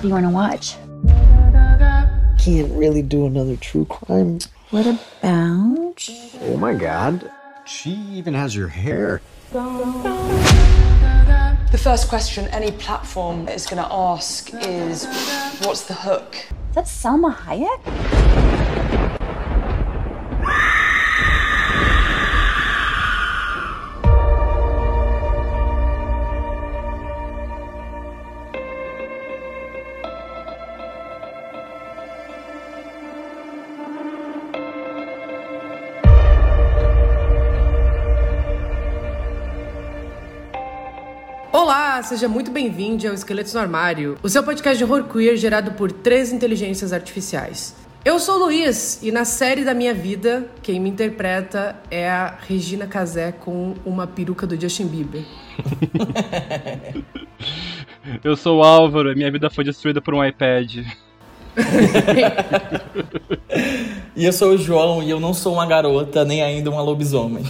do you want to watch? Can't really do another true crime. What about? Oh my god. She even has your hair. The first question any platform is going to ask is what's the hook? Is that Selma Hayek? Seja muito bem-vindo ao Esqueletos no Armário, o seu podcast de horror queer gerado por três inteligências artificiais. Eu sou o Luiz e na série da minha vida, quem me interpreta é a Regina Casé com uma peruca do Justin Bieber. Eu sou o Álvaro e minha vida foi destruída por um iPad. E eu sou o João e eu não sou uma garota, nem ainda uma lobisomem.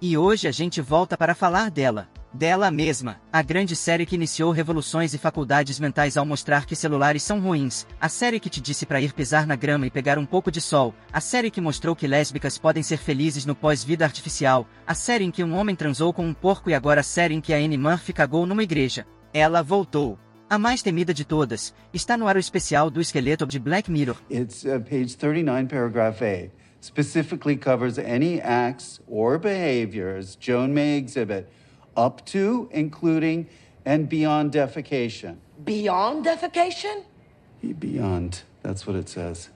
E hoje a gente volta para falar dela. Dela mesma, a grande série que iniciou revoluções e faculdades mentais ao mostrar que celulares são ruins, a série que te disse para ir pisar na grama e pegar um pouco de sol, a série que mostrou que lésbicas podem ser felizes no pós-vida artificial, a série em que um homem transou com um porco e agora a série em que a Annie Murphy cagou numa igreja. Ela voltou. A mais temida de todas, está no ar o especial do esqueleto de Black Mirror. It's uh, page 39, paragraph A. Specifically covers any acts or behaviors Joan may exhibit up to, including, and beyond defecation. Beyond defecation? Beyond, that's what it says.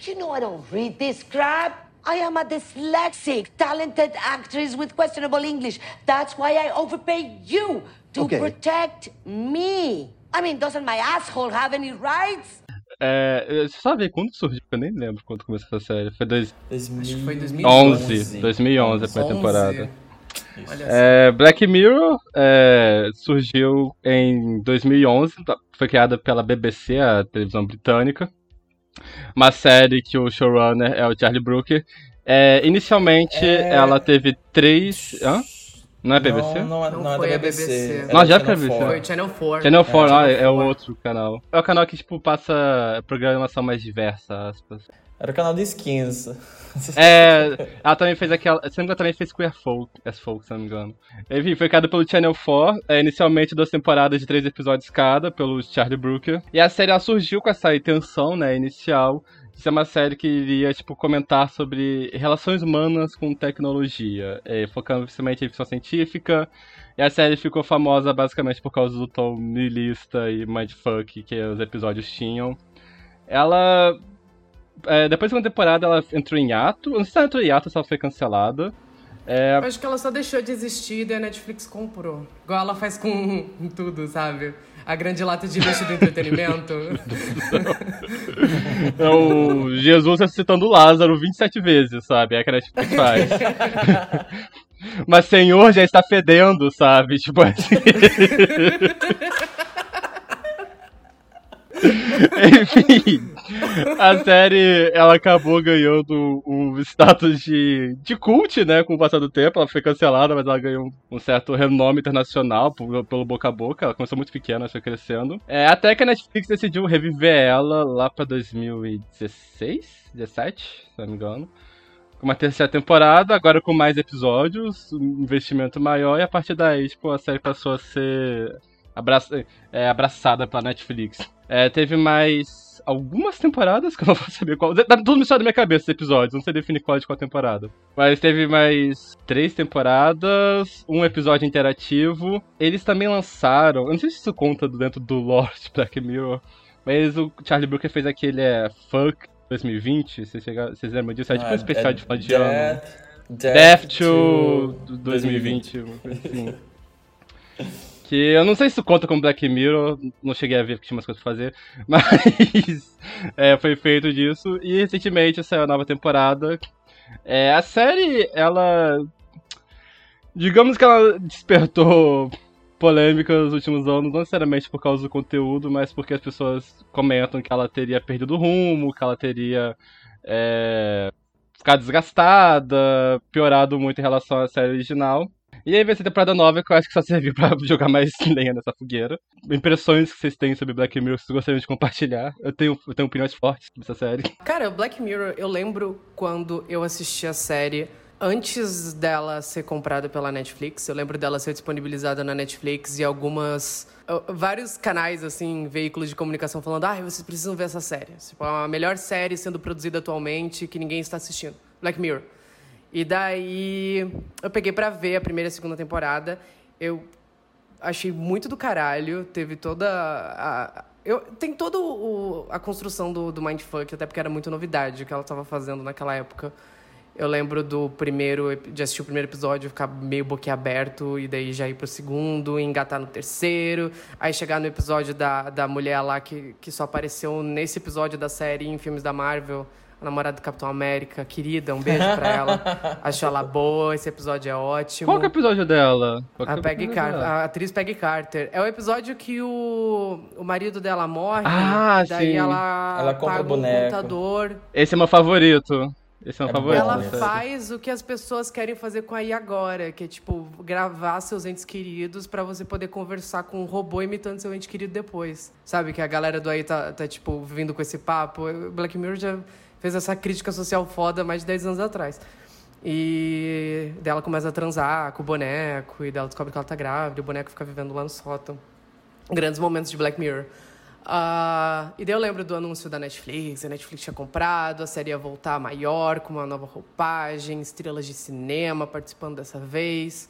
You know I don't read this crap. I am a dyslexic, talented actress with questionable English. That's why I overpay you to Okay. protect me. I mean, doesn't my asshole have any rights? É, você sabe quando surgiu? Eu nem lembro quando começou essa série. Foi dois... Acho que foi 2011. 2011 a primeira 11. temporada. É, Black Mirror é, surgiu em 2011, tá- foi criada pela BBC, a televisão britânica. Uma série que o showrunner é o Charlie Brooker. É, inicialmente, É. ela teve três. Hã? Não é BBC? Não, não, é- Não não é foi da a BBC. BBC. Não, já é foi a Channel BBC. 4. Foi Channel 4. Channel 4, ah, é, o 4. outro canal. É o canal que, tipo, passa programação mais diversa, aspas. Era o canal de skins. É, ela também fez aquela. Se não me engano, também fez Queer Folk, as Folk, se não me engano. Enfim, foi criada pelo Channel 4, é, inicialmente duas temporadas de três episódios cada, pelo Charlie Brooker. E a série ela surgiu com essa intenção, né, inicial, de ser uma série que iria, tipo, comentar sobre relações humanas com tecnologia, é, focando principalmente em ficção científica. E a série ficou famosa basicamente por causa do tom nihilista e mindfuck que os episódios tinham. Ela é, depois da segunda temporada ela entrou em ato. Não sei se ela entrou em ato ou se ela foi cancelada. É, Eu acho que ela só deixou de existir e a Netflix comprou. Igual ela faz com tudo, sabe? A grande lata de lixo do entretenimento. é o Jesus ressuscitando Lázaro 27 vezes, sabe? É que a Netflix faz. Mas Senhor já está fedendo, sabe? Tipo assim. Enfim, a série ela acabou ganhando o status de, de cult, né? Com o passar do tempo. Ela foi cancelada, mas ela ganhou um certo renome internacional por- pelo boca a boca. Ela começou muito pequena, foi crescendo. É, até que a Netflix decidiu reviver ela lá pra 2016, 17, se não me engano. Com uma terceira temporada, agora com mais episódios, um investimento maior, e a partir daí, tipo, a série passou a ser abraça- é, abraçada pela Netflix. É, teve mais algumas temporadas, que eu não vou saber qual. Tá tudo misturado na minha cabeça, esses episódios, não sei definir qual de qual temporada. Mas teve mais três temporadas, um episódio interativo. Eles também lançaram, eu não sei se isso conta dentro do lore de Black Mirror, mas o Charlie Brooker fez aquele é, Fuck 2020, vocês, chegaram, vocês lembram disso? É tipo um especial de final de ano. Death, Death to 2020, enfim. Que eu não sei se isso conta como Black Mirror, não cheguei a ver porque tinha umas coisas pra fazer, mas é, foi feito disso. E recentemente saiu a nova temporada. É, a série, ela. Digamos que ela despertou polêmicas nos últimos anos, não necessariamente por causa do conteúdo, mas porque as pessoas comentam que ela teria perdido o rumo, que ela teria é, ficado desgastada, piorado muito em relação à série original. E aí vai ser temporada nova que eu acho que só serviu pra jogar mais lenha nessa fogueira. Impressões que vocês têm sobre Black Mirror vocês gostariam de compartilhar. Eu tenho, eu tenho opiniões fortes sobre essa série. Cara, Black Mirror, eu lembro quando eu assisti a série antes dela ser comprada pela Netflix. Eu lembro dela ser disponibilizada na Netflix e algumas. Vários canais, assim, veículos de comunicação falando: ah, vocês precisam ver essa série. Tipo, é a melhor série sendo produzida atualmente que ninguém está assistindo. Black Mirror. E daí eu peguei pra ver a primeira e a segunda temporada. Eu achei muito do caralho. Teve toda a. Eu, tem toda o- a construção do, do Mindfuck, até porque era muito novidade o que ela estava fazendo naquela época. Eu lembro do primeiro, de assistir o primeiro episódio, ficar meio boquiaberto, e daí já ir pro segundo, engatar no terceiro. Aí chegar no episódio da, da mulher lá que, que só apareceu nesse episódio da série em filmes da Marvel, a namorada do Capitão América, querida, um beijo pra ela. Acho ela boa, esse episódio é ótimo. Qual que é o episódio dela? Qual que é A Peggy Carter, dela? a atriz Peggy Carter. É o episódio que o, o marido dela morre. Ah, daí sim. ela, Ela compra paga boneco. um contador. Esse é meu favorito. Esse é meu É favorito. Ela sério. faz o que as pessoas querem fazer com a I agora, que é tipo gravar seus entes queridos pra você poder conversar com um robô imitando seu ente querido depois. Sabe que a galera do aí tá, tá tipo vindo com esse papo. Black Mirror já fez essa crítica social foda mais de 10 anos atrás. E dela começa a transar com o boneco, e dela descobre que ela tá grávida, e o boneco fica vivendo lá no sótão. Grandes momentos de Black Mirror. Ah, e daí eu lembro do anúncio da Netflix, a Netflix tinha comprado, a série ia voltar maior, com uma nova roupagem, estrelas de cinema participando dessa vez.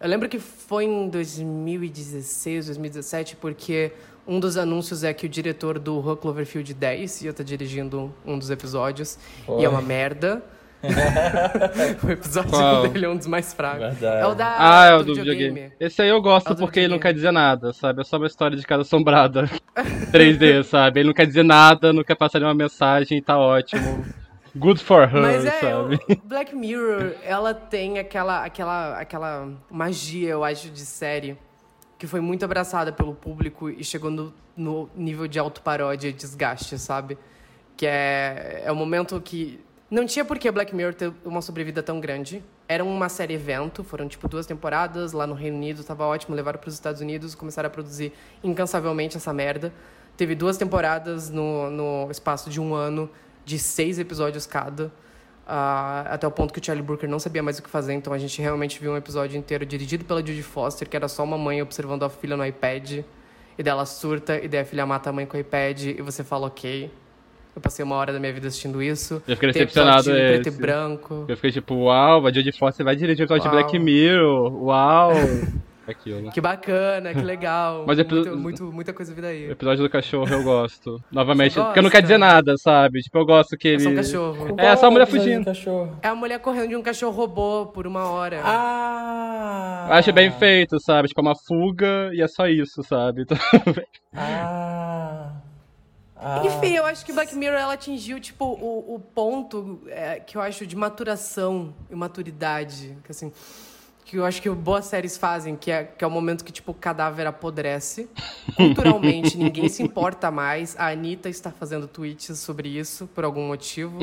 Eu lembro que foi em 2016, 2017, porque um dos anúncios é que o diretor do Rua Cloverfield 10 ia estar dirigindo um dos episódios, e é uma merda. o episódio Qual? dele é um dos mais fracos. Verdade. É o da Ah, é o do videogame. Esse aí eu gosto É porque ele não videogame. quer dizer nada, sabe? É só uma história de casa assombrada. 3D, sabe? Ele não quer dizer nada, não quer passar nenhuma mensagem, tá ótimo. Good for her, Mas é, sabe? Black Mirror, ela tem aquela, aquela, aquela magia, eu acho, de série que foi muito abraçada pelo público e chegou no, no nível de autoparódia e desgaste, sabe? Que é, é o momento que... Não tinha por que Black Mirror ter uma sobrevida tão grande. Era uma série evento, foram tipo duas temporadas lá no Reino Unido, tava ótimo, levaram para os Estados Unidos, começaram a produzir incansavelmente essa merda. Teve duas temporadas no, no espaço de um ano, de seis episódios cada. Ah, até o ponto que o Charlie Brooker não sabia mais o que fazer, então a gente realmente viu um episódio inteiro dirigido pela Judy Foster, que era só uma mãe observando a filha no iPad, e dela surta, e daí a filha mata a mãe com o iPad, e você fala, ok. Eu passei uma hora da minha vida assistindo isso. Eu fiquei decepcionado preto e branco. Eu fiquei tipo, uau, a Jodie Foster vai dirigir o episódio de. Black Mirror, uau. Aquilo. Que bacana, que legal. Mas é episo- muito, muito- muita coisa vida O aí. episódio do cachorro eu gosto. Novamente, porque não quer dizer nada, sabe? Tipo, eu gosto que É ele. só um cachorro. É, só a mulher episódio fugindo. É a mulher correndo de um cachorro robô por uma hora. Ah! Acho bem feito, sabe? Tipo, é uma fuga e é só isso, sabe? Então, Ah! Ah. Enfim, eu acho que Black Mirror ela atingiu tipo o, o ponto é, que eu acho de maturação e maturidade, que assim, que eu acho que boas séries fazem, que é, que é o momento que tipo o cadáver apodrece. Culturalmente, ninguém se importa mais. A Anitta está fazendo tweets sobre isso por algum motivo.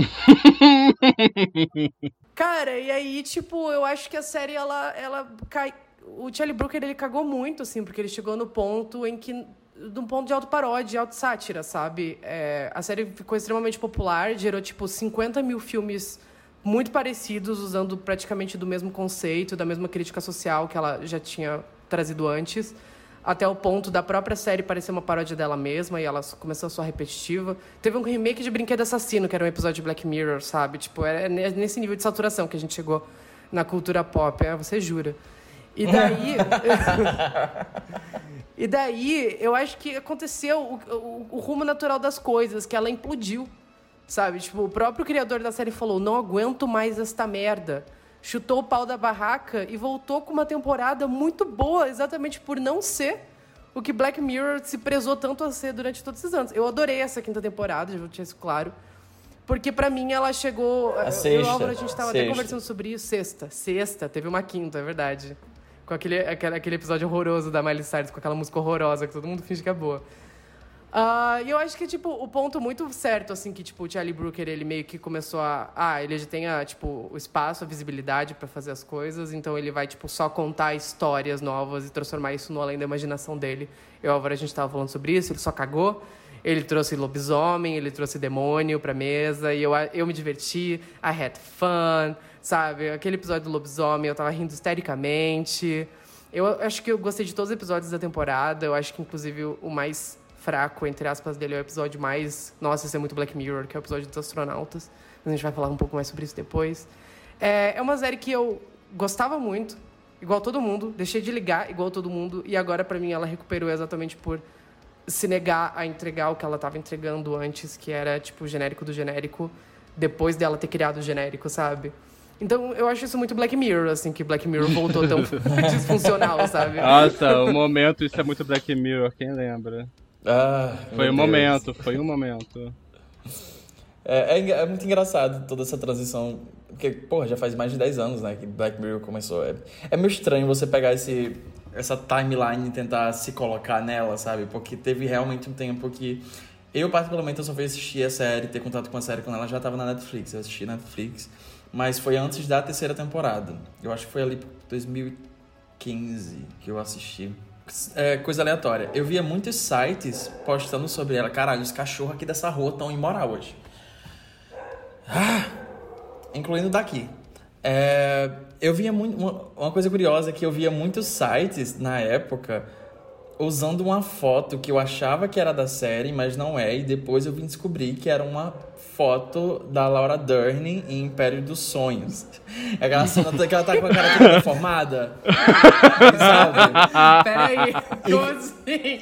Cara, e aí, tipo, eu acho que a série, ela, ela cai... O Charlie Brooker, ele cagou muito, assim, porque ele chegou no ponto em que... Num ponto de autoparódia, autossátira, sabe? É, a série ficou extremamente popular, gerou, tipo, 50 mil filmes muito parecidos, usando praticamente do mesmo conceito, da mesma crítica social que ela já tinha trazido antes, até o ponto da própria série parecer uma paródia dela mesma e ela começou a soar repetitiva. Teve um remake de Brinquedo Assassino, que era um episódio de Black Mirror, sabe? Tipo, é nesse nível de saturação que a gente chegou na cultura pop, é, você jura. E daí. e daí, eu acho que aconteceu o, o- o rumo natural das coisas, que ela implodiu. Sabe? Tipo, o próprio criador da série falou: não aguento mais esta merda. Chutou o pau da barraca e voltou com uma temporada muito boa, exatamente por não ser o que Black Mirror se prezou tanto a ser durante todos esses anos. Eu adorei essa quinta temporada, já vou deixar isso claro. Porque pra mim ela chegou. eu e o sexta, Álvaro, a gente tava até sexta. conversando sobre isso. Sexta. Sexta, teve uma quinta, é verdade. Com aquele, aquele, aquele episódio horroroso da Miley Cyrus, com aquela música horrorosa que todo mundo finge que é boa. Ah, E eu acho que, tipo, o ponto muito certo, assim, que, tipo, o Charlie Brooker, ele meio que começou a... Ah, ele já tem, a, tipo, o espaço, a visibilidade pra fazer as coisas, então ele vai, tipo, só contar histórias novas e transformar isso no além da imaginação dele. Eu Álvaro, a gente tava falando sobre isso, ele só cagou. Ele trouxe lobisomem, ele trouxe demônio pra mesa, e eu, eu me diverti, I had fun, sabe? Aquele episódio do lobisomem, eu tava rindo histericamente. Eu acho que eu gostei de todos os episódios da temporada. Eu acho que, inclusive, o mais fraco, entre aspas, dele é o episódio mais. Nossa, esse é muito Black Mirror, que é o episódio dos astronautas. Mas a gente vai falar um pouco mais sobre isso depois. É, é uma série que eu gostava muito, igual todo mundo. Deixei de ligar igual todo mundo. E agora, pra mim, ela recuperou exatamente por se negar a entregar o que ela tava entregando antes, que era, tipo, o genérico do genérico, depois dela ter criado o genérico, sabe? Então, eu acho isso muito Black Mirror, assim, que Black Mirror voltou tão disfuncional, sabe? Nossa, o momento, isso é muito Black Mirror, quem lembra? Ah, Foi um Deus. momento, foi um momento. É, é é muito engraçado toda essa transição. Porque, porra, já faz mais de 10 anos, né, que Black Mirror começou. É, é meio estranho você pegar esse, essa timeline e tentar se colocar nela, sabe? Porque teve realmente um tempo que. Eu, particularmente, eu só fui assistir a série, ter contato com a série quando ela já estava na Netflix. Eu assisti Netflix, mas foi antes da terceira temporada. Eu acho que foi ali por 2015 que eu assisti. É, coisa aleatória. Eu via muitos sites postando sobre ela. Caralho, os cachorros aqui dessa rua estão imoral hoje. Ah, incluindo daqui. É, eu via muito. Uma, uma coisa curiosa é que eu via muitos sites na época usando uma foto que eu achava que era da série, mas não é, e depois eu vim descobrir que era uma foto da Laura Dern em Império dos Sonhos. É aquela cena que ela tá com a cara toda deformada. sabe? Peraí, como assim?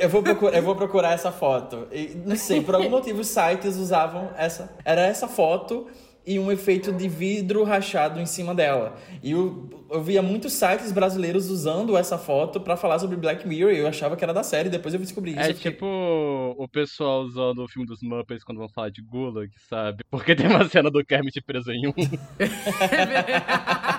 Eu vou, procurar, eu vou procurar essa foto. E, não sei, por algum motivo os sites usavam essa. Era essa foto e um efeito de vidro rachado em cima dela. E eu, eu via muitos sites brasileiros usando essa foto pra falar sobre Black Mirror e eu achava que era da série, depois eu descobri isso. É tipo o pessoal usando o filme dos Muppets quando vão falar de Gulag, sabe? Porque tem uma cena do Kermit preso em um.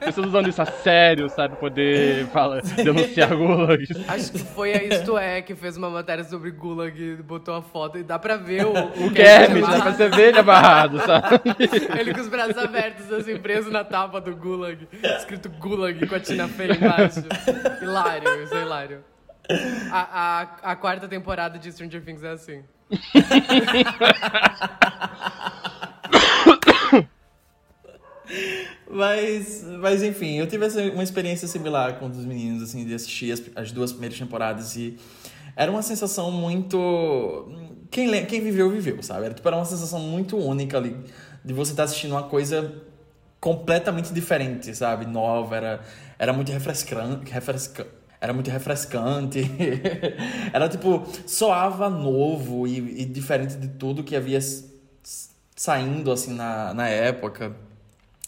Pessoas usando isso a sério, sabe? Poder falar, denunciar Gulag. Acho que foi a Isto É que fez uma matéria sobre Gulag botou a foto e dá pra ver o, O Kermit, dá pra você ver ele amarrado, sabe? Ele com os braços abertos, assim, preso na tapa do Gulag. Escrito Gulag com a Tina Fey embaixo. Hilário, isso é hilário. A, a, a quarta temporada de Stranger Things é assim. Mas, mas enfim, eu tive uma experiência similar com um dos meninos, assim, de assistir as, as duas primeiras temporadas e era uma sensação muito. Quem, quem viveu, viveu, sabe? Era, tipo, era uma sensação muito única ali de você estar assistindo uma coisa completamente diferente, sabe? Nova, era, era muito refrescante. Refresca, era muito refrescante. era tipo, soava novo e, e diferente de tudo que havia saindo assim na, na época.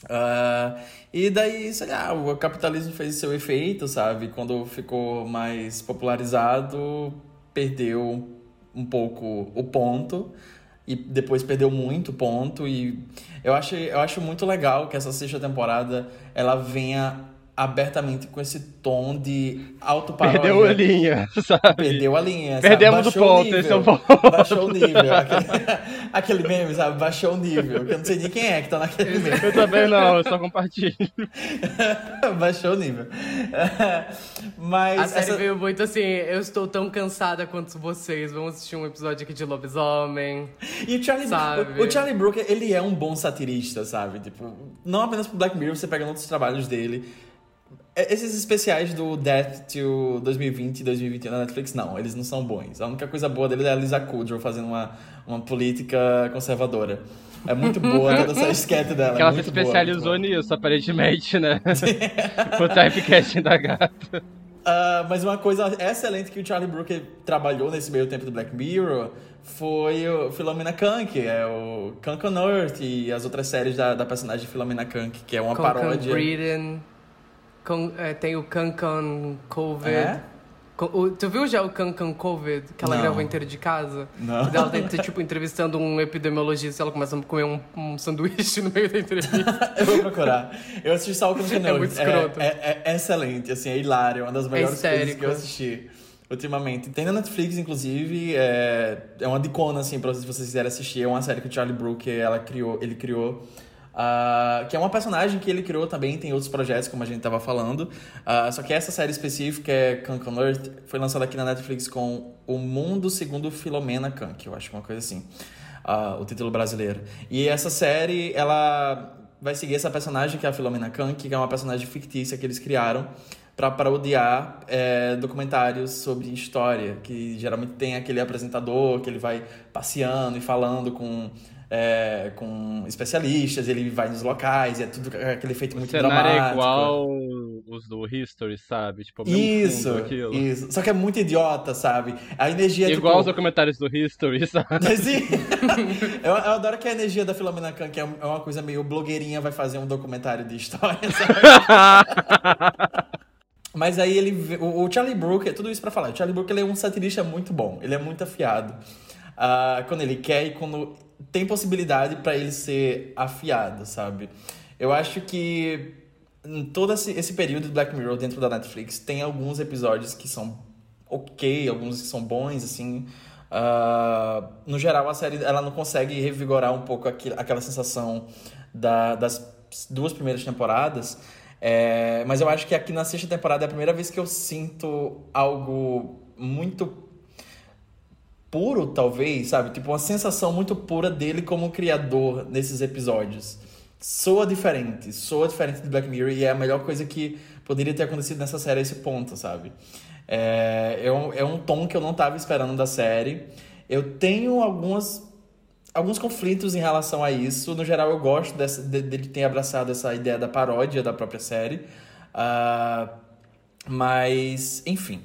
Ah, e daí, sei lá, o capitalismo fez seu efeito, sabe? Quando ficou mais popularizado, perdeu um pouco o ponto e depois perdeu muito ponto e eu acho, eu acho muito legal que essa sexta temporada ela venha abertamente com esse tom de autoparódia. Perdeu a linha, sabe? Perdeu a linha. sabe? Perdemos o ponto, nível. esse é o ponto. Baixou o nível. Aquele, aquele meme, sabe? Baixou o nível. Que eu não sei nem quem é que tá naquele meme. Eu também não, eu só compartilho. Baixou o nível. Mas A série essa- veio muito assim, eu estou tão cansada quanto vocês. Vamos assistir um episódio aqui de lobisomem. E o Charlie, Sabe? o, o Charlie Brooker, ele é um bom satirista, sabe? Tipo, não apenas pro Black Mirror, você pega outros trabalhos dele. É, Esses especiais do Death to 2020 e 2021 na Netflix, não, eles não são bons. A única coisa boa dele é a Lisa Kudrow fazendo uma, uma política conservadora. É muito boa toda essa esquete dela. Que é ela se especializou muito boa. nisso, aparentemente, né? o typecasting da gata. Ah, mas uma coisa excelente que o Charlie Brooker trabalhou nesse meio tempo do Black Mirror foi o Philomena Kunk, é o Kunk on Earth e as outras séries da, da personagem Philomena Kunk, que é uma Concan paródia. Breeden. Con- é, tem o Cancan Covid. É? O- tu viu já o Cancan Covid? Que ela Não. gravou inteiro de casa? Não. Ela tá, tipo, entrevistando um epidemiologista e ela começa a comer um, um sanduíche no meio da entrevista. Eu vou procurar. Eu assisti só o on É muito escroto. É, é- é excelente, assim, é hilário, é uma das melhores coisas que eu assisti ultimamente. Tem na Netflix, inclusive, é, é uma dicona, assim, pra se vocês quiserem assistir. É uma série que o Charlie Brooker, ela criou, ele criou. Uh, que é uma personagem que ele criou também, tem outros projetos, como a gente estava falando. Uh, só que essa série específica, é on Earth, foi lançada aqui na Netflix com O Mundo Segundo Filomena Kank, eu acho uma coisa assim, uh, o título brasileiro. E essa série, ela vai seguir essa personagem, que é a Filomena Kank, que é uma personagem fictícia que eles criaram para parodiar é, documentários sobre história, que geralmente tem aquele apresentador que ele vai passeando e falando com é, com especialistas, ele vai nos locais, é tudo aquele efeito o muito cenário dramático. é igual os do History, sabe? Tipo, mesmo Isso, fundo, isso. Só que é muito idiota, sabe? A energia é Igual os tipo... documentários do History, sabe? Sim. eu, eu adoro que a energia da Filomena Khan, que é uma coisa meio blogueirinha, vai fazer um documentário de história, sabe? Mas aí ele. O, Charlie Brooker, tudo isso pra falar. O Charlie Brooker ele é um satirista muito bom. Ele é muito afiado. Ah, quando ele quer e quando tem possibilidade pra ele ser afiado, sabe? Eu acho que em todo esse, esse período de Black Mirror dentro da Netflix tem alguns episódios que são ok, alguns que são bons, assim. Ah, no geral, a série ela não consegue revigorar um pouco aqui- aquela sensação da- das duas primeiras temporadas. É, mas eu acho que aqui na sexta temporada é a primeira vez que eu sinto algo muito puro, talvez, sabe? Tipo, uma sensação muito pura dele como criador nesses episódios. Soa diferente, soa diferente de Black Mirror e é a melhor coisa que poderia ter acontecido nessa série a esse ponto, sabe? É, é, um, é um tom que eu não tava esperando da série. Eu tenho algumas alguns conflitos em relação a isso. No geral, eu gosto dessa, de- dele ter abraçado essa ideia da paródia da própria série. Ah, mas, enfim.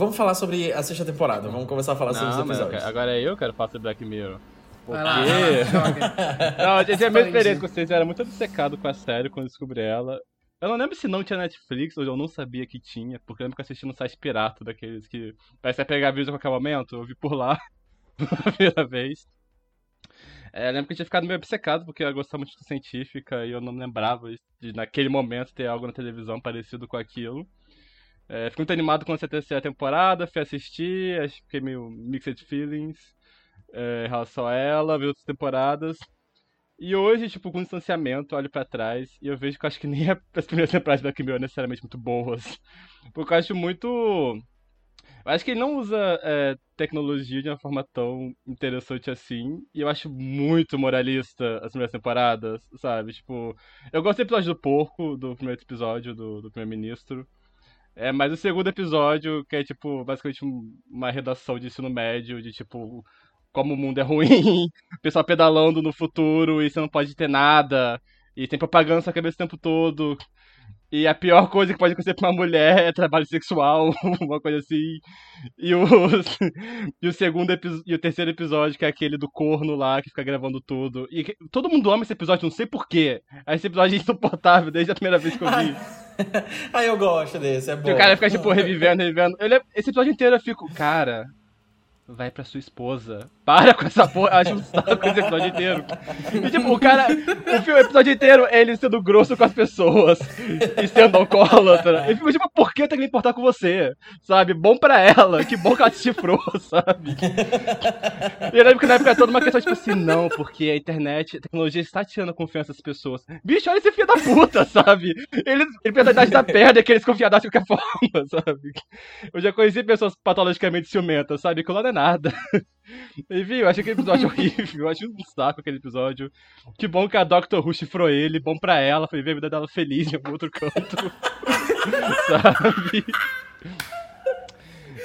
Vamos falar sobre a sexta temporada. Vamos começar a falar sobre os eu episódios. quero- agora é eu que quero falar sobre Black Mirror. Por Vai lá, quê? joga. Não, a gente é a mesma Spoilerzinho. experiência com vocês, eu era muito obcecado com a série quando descobri ela. Eu não lembro se não tinha Netflix ou eu não sabia que tinha, porque eu lembro que eu assisti no site pirata daqueles que parece que vai pegar vídeo a qualquer momento, eu vi por lá pela primeira vez. É, eu lembro que eu tinha ficado meio obcecado porque eu gostava muito de científica e eu não lembrava de naquele momento ter algo na televisão parecido com aquilo. É, fiquei muito animado com essa terceira temporada, fui assistir, fiquei meio mixed feelings é, em relação a ela, vi outras temporadas. E hoje, tipo, com distanciamento, olho pra trás e eu vejo que eu acho que nem as primeiras temporadas de Black Mirror necessariamente muito boas. Porque eu acho muito. Eu acho que ele não usa é, tecnologia de uma forma tão interessante assim. E eu acho muito moralista as primeiras temporadas, sabe? Tipo, eu gosto do episódio do porco, do primeiro episódio do, do primeiro-ministro. É, mas o segundo episódio, que é tipo, basicamente um- uma redação de ensino médio, de tipo, como o mundo é ruim, o pessoal pedalando no futuro e você não pode ter nada, e tem propaganda na cabeça o tempo todo. E a pior coisa que pode acontecer pra uma mulher é trabalho sexual, uma coisa assim. E o, e o segundo e o terceiro episódio, que é aquele do corno lá, que fica gravando tudo. E que- todo mundo ama esse episódio, não sei porquê. Esse episódio é insuportável desde a primeira vez que eu vi. Ah, eu gosto desse, é bom. Que o cara fica, tipo, revivendo, revivendo. Eu lembro- esse episódio inteiro eu fico, cara, vai pra sua esposa. Para com essa porra. Acho um saco esse episódio inteiro. E, tipo, o cara, o, filme, episódio inteiro é ele sendo grosso com as pessoas e sendo alcoólatra. Eu fico, tipo, por que eu tenho que me importar com você? Sabe? Bom pra ela. Que bom que ela te chifrou, sabe? E eu lembro que na época era toda uma questão, tipo assim, não, porque a internet, a tecnologia está tirando confiança das pessoas. Bicho, olha esse filho da puta, sabe? Ele, ele pensa a idade da perna e que eles confiadas de qualquer forma, sabe? Eu já conheci pessoas patologicamente ciumentas, sabe? Que lá não é nada. Enfim, eu acho aquele episódio horrível, eu acho um saco aquele episódio. Que bom que a Dr. Who chifrou ele, bom pra ela, foi ver a vida dela feliz em algum outro canto. sabe?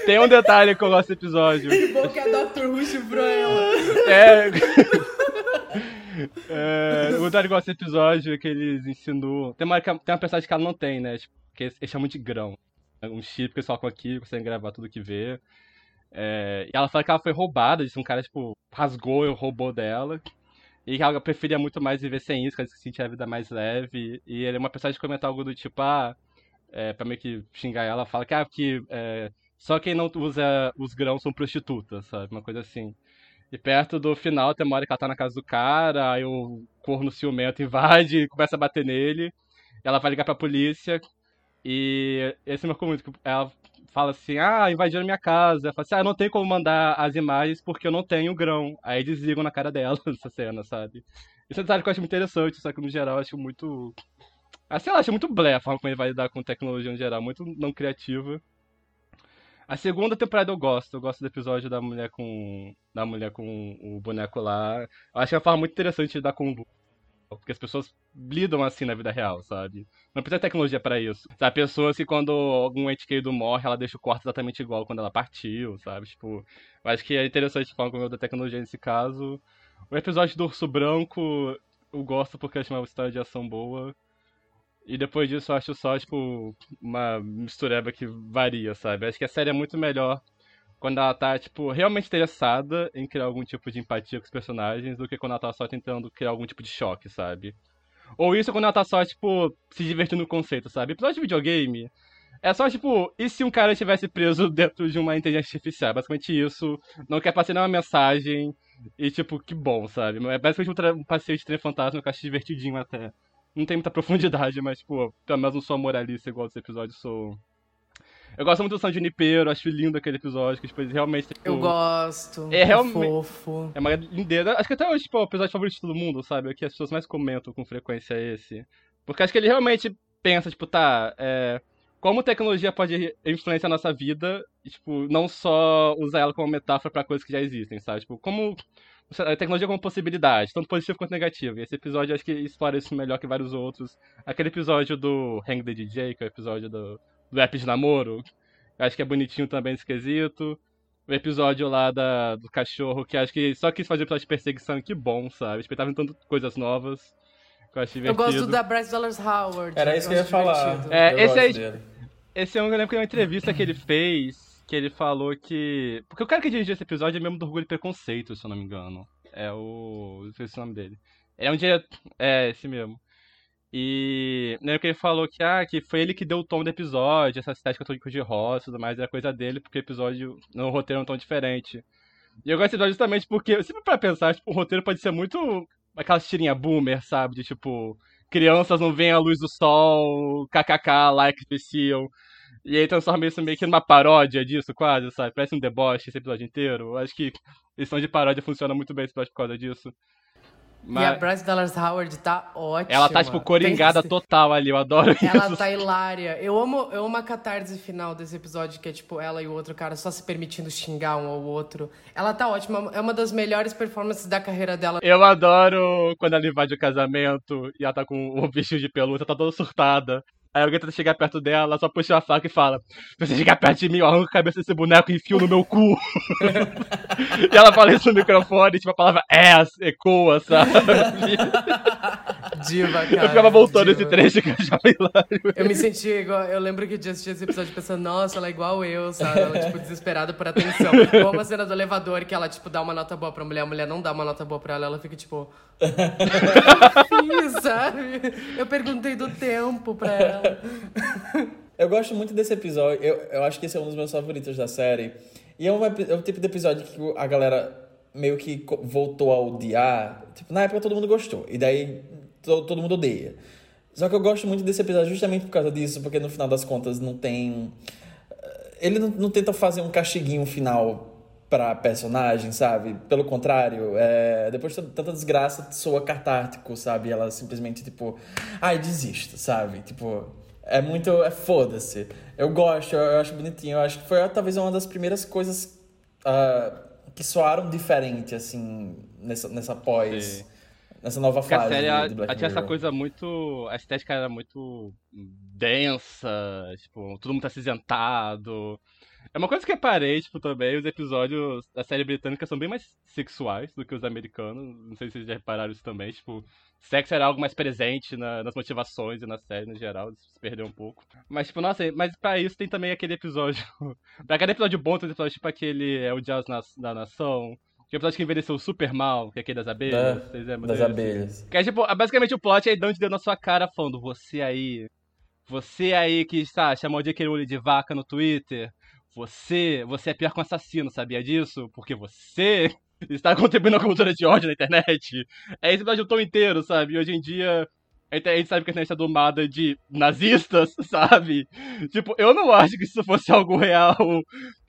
Tem um detalhe que eu gosto desse episódio. Que bom que a Dr. Who chifrou ela. É. é o detalhe que eu gosto desse episódio é que eles insinuam. Tem uma, tem uma personagem que ela não tem, né? Tipo, que eles eles chamam de grão. É Um chip que eles colocam aqui, conseguem gravar tudo que vê. É, e ela fala que ela foi roubada, disse um cara, tipo, rasgou e roubou dela. E que ela preferia muito mais viver sem isso, que ela disse que sentia a vida mais leve. E ele é uma personagem que comenta algo do tipo, ah, é, pra meio que xingar ela, fala que, ah, que é, só quem não usa os grãos são prostitutas, sabe? Uma coisa assim. E perto do final, tem uma hora que ela tá na casa do cara, aí o corno ciumento invade e começa a bater nele. Ela vai ligar pra polícia. E esse marcou muito, ela fala assim, ah, invadiram minha casa. Fala assim, ah, não tem como mandar as imagens porque eu não tenho grão. Aí desligam na cara dela essa cena, sabe? Isso é um detalhe que eu acho muito interessante, só que no geral eu acho muito. Ah, sei lá, acho muito blé a forma como ele vai lidar com tecnologia no geral, muito não criativa. A segunda temporada eu gosto, eu gosto do episódio da mulher com. da mulher com o boneco lá. Eu acho que é uma forma muito interessante de lidar com o porque as pessoas lidam assim na vida real, sabe? Não precisa de tecnologia para isso. A pessoa, se quando algum ente querido morre, ela deixa o corte exatamente igual quando ela partiu, sabe? Tipo, eu acho que é interessante falar com o da tecnologia nesse caso. O episódio do Urso Branco eu gosto porque acho uma história de ação boa. E depois disso eu acho só, tipo, uma mistureba que varia, sabe? Acho que a série é muito melhor quando ela tá, tipo, realmente interessada em criar algum tipo de empatia com os personagens do que quando ela tá só tentando criar algum tipo de choque, sabe? Ou isso quando ela tá só, tipo, se divertindo no conceito, sabe? Episódio de videogame é só, tipo, e se um cara estivesse preso dentro de uma inteligência artificial? Basicamente isso. Não quer passar nenhuma mensagem. E, tipo, que bom, sabe? É basicamente um, um passeio de trem fantasma que eu acho divertidinho até. Não tem muita profundidade, mas, tipo, pelo menos não sou moralista igual desse episódio, sou eu gosto muito do San Junipero, acho lindo aquele episódio, que depois realmente. Tipo, eu gosto. É realmente. fofo. É uma lindeira. Acho que até hoje, tipo, é o episódio favorito de todo mundo, sabe? O que as pessoas mais comentam com frequência é esse. Porque acho que ele realmente pensa, tipo, tá, é, como tecnologia pode influenciar a nossa vida, e, tipo, não só usar ela como metáfora para coisas que já existem, sabe? Tipo, como a tecnologia como possibilidade, tanto positivo quanto negativo. E esse episódio acho que explora isso melhor que vários outros. Aquele episódio do Hang the DJ, que é o episódio do do app de namoro. Acho que é bonitinho também esse quesito. O episódio lá da, do cachorro, que acho que só quis fazer episódio de perseguição, que bom, sabe? Esperava tanto coisas novas. Que eu, acho eu gosto da Bryce Dallas Howard. Era isso que eu ia falar. É, esse aí. Dele. Esse é um, eu lembro que é uma entrevista que ele fez, que ele falou que. Porque o cara que dirigiu esse episódio é mesmo do Orgulho e Preconceito, se eu não me engano. É o. Não sei se é o nome dele. É um dia. É, esse mesmo. E lembro que ele falou que, ah, que foi ele que deu o tom do episódio, essa estética toda de rosa e tudo mais, era coisa dele, porque o episódio, no roteiro é um tom diferente. E eu gosto desse episódio justamente porque, sempre pra pensar, tipo, o roteiro pode ser muito aquela tirinha boomer, sabe? De tipo, crianças não veem a luz do sol, kkk, like especial. E aí transforma isso meio que numa paródia disso, quase, sabe? Parece um deboche esse episódio inteiro. Eu acho que edição de paródia funciona muito bem esse episódio por causa disso. Mas... E a Bryce Dallas Howard tá ótima. Ela tá, tipo, coringada Tem... total ali, eu adoro ela isso. Ela tá hilária. Eu amo, eu amo a catarse final desse episódio, que é, tipo, ela e o outro cara só se permitindo xingar um ao outro. Ela tá ótima, é uma das melhores performances da carreira dela. Eu adoro quando ela invade o casamento e ela tá com o vestido de pelúcia, tá toda surtada. Aí alguém tenta chegar perto dela, só puxa a faca e fala: Se você chegar perto de mim, eu arranco a cabeça desse boneco e enfio no meu cu. e ela fala isso no microfone, tipo, a palavra ass ecoa, sabe? Diva, cara. Eu ficava voltando diva. esse trecho que eu achava hilário. Eu me sentia igual. Eu lembro que eu assisti esse episódio pensando, nossa, ela é igual eu, sabe? Ela, tipo, desesperada por atenção. Como a cena do elevador que ela, tipo, dá uma nota boa pra mulher, a mulher não dá uma nota boa pra ela, ela fica, tipo. Fiz, sabe? Eu perguntei do tempo pra ela. Eu gosto muito desse episódio. Eu, eu acho que esse é um dos meus favoritos da série. E é, um, é o tipo de episódio que a galera meio que voltou a odiar. Tipo, na época todo mundo gostou. E daí todo, todo mundo odeia. Só que eu gosto muito desse episódio justamente por causa disso, porque no final das contas não tem. Eh, ele não, não tenta fazer um castiguinho final pra personagem, sabe? Pelo contrário, é... depois de tanta desgraça, soa catártico, sabe? Ela simplesmente, tipo, ai, desisto, sabe? Tipo, é muito. É foda-se. Eu gosto, eu acho bonitinho. Eu acho que foi talvez uma das primeiras coisas uh, que soaram diferente, assim, nessa, nessa pós. Sim. Nessa nova Porque fase. A série de, de Black tinha essa coisa muito. A estética era muito densa, tipo, todo mundo tá acinzentado. É uma coisa que eu parei, tipo, também, os episódios da série britânica são bem mais sexuais do que os americanos. Não sei se vocês já repararam isso também, tipo, sexo era algo mais presente na, nas motivações e na série no geral, se perdeu um pouco. Mas, tipo, nossa, mas pra isso tem também aquele episódio. pra cada episódio bom, tem episódio tipo aquele É o Jazz na, da Nação. Que é o episódio que envelheceu super mal, que é aquele das abelhas. Da, vocês lembram das desse? abelhas. Que é tipo, basicamente o plot é dando deu na sua cara falando, você aí. Você aí que está chamou de aquele olho de vaca no Twitter. Você, você é pior que um assassino, sabia disso? Porque você está contribuindo com a cultura de ódio na internet. É esse episódio o tom inteiro, sabe? E hoje em dia, A gente sabe que a internet é domada de nazistas, sabe? Tipo, eu não acho que se isso fosse algo real,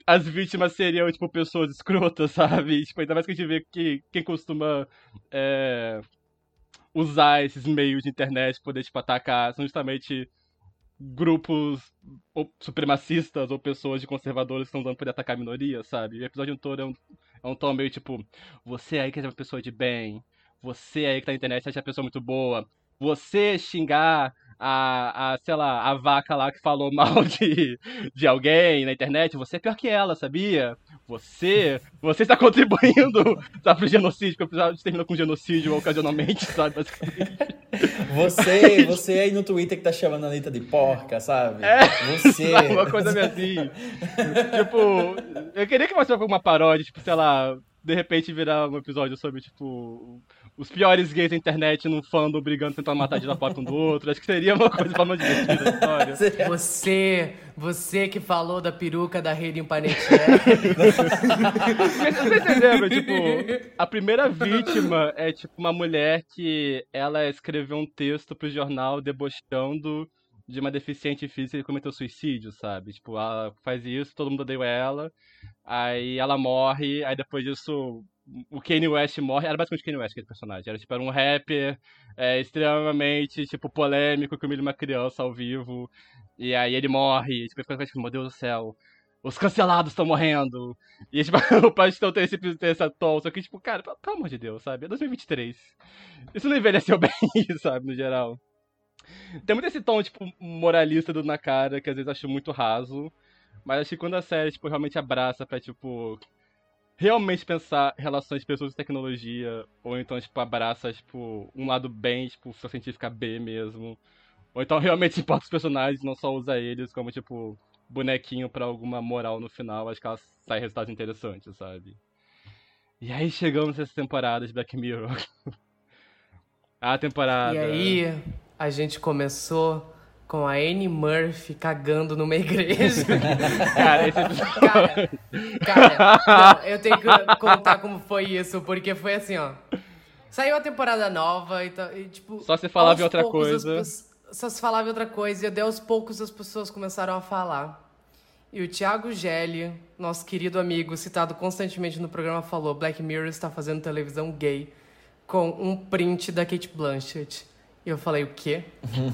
as vítimas seriam, tipo, pessoas escrotas, sabe? Tipo, ainda mais que a gente vê que quem costuma é, usar esses meios de internet pra poder, tipo, atacar são justamente grupos supremacistas ou pessoas de conservadores que estão usando pra atacar minorias, sabe? O episódio todo é um, é um tom meio tipo, você aí que é uma pessoa de bem, você aí que tá na internet acha a pessoa muito boa, você xingar a, a, sei lá, a vaca lá que falou mal de, de alguém na internet, você é pior que ela, sabia? Você, você está contribuindo sabe, pro genocídio, porque o termina com genocídio ocasionalmente, sabe? Basicamente. Você, você aí no Twitter que tá chamando a Anitta de porca, sabe? É, Você. sabe, uma coisa meio assim. tipo, eu queria que fosse uma paródia, tipo, sei lá, de repente virar um episódio sobre, tipo, os piores gays da internet num fandom brigando, tentando matar de pop um do outro. Acho que seria uma coisa pra mais divertida a história. Você, você que falou da peruca da Rede Panetier. Mas vocês lembram, tipo, a primeira vítima é, tipo, uma mulher que ela escreveu um texto pro jornal debochando de uma deficiente física que cometeu suicídio, sabe? Tipo, ela faz isso, todo mundo odeia ela, aí ela morre, aí depois disso o Kanye West morre. Era basicamente o Kanye West aquele personagem. Era tipo era um rapper é, extremamente tipo polêmico que humilha uma criança ao vivo. E aí ele morre. E, tipo, fica tipo, meu Deus do céu. Os cancelados estão morrendo. E tipo, o pastor tem esse tem essa tom, só que, tipo, cara, pelo, amor de Deus, sabe? É 2023. Isso não envelheceu bem, sabe, no geral. Tem muito esse tom, tipo, moralista do na cara, que às vezes acho muito raso. Mas acho que quando a série, tipo, realmente abraça pra, tipo, realmente pensar relações pessoas e tecnologia, ou então, tipo, abraça, tipo, um lado bem, tipo, ficção científica B mesmo. Ou então realmente importa os personagens, não só usa eles como, tipo, bonequinho pra alguma moral no final, acho que ela sai resultados interessantes, sabe? E aí chegamos nessa temporada de Black Mirror. a temporada. E aí, a gente começou com a Annie Murphy cagando numa igreja. cara, esse cara, cara, não, eu tenho que contar como foi isso, porque foi assim, ó. Saiu a temporada nova e, e tipo. Só se falava em outra coisa. As, só se falava em outra coisa, e até aos poucos as pessoas começaram a falar. E o Thiago Gelli, nosso querido amigo, citado constantemente no programa, falou: Black Mirror está fazendo televisão gay com um print da Kate Blanchett. E eu falei, o quê?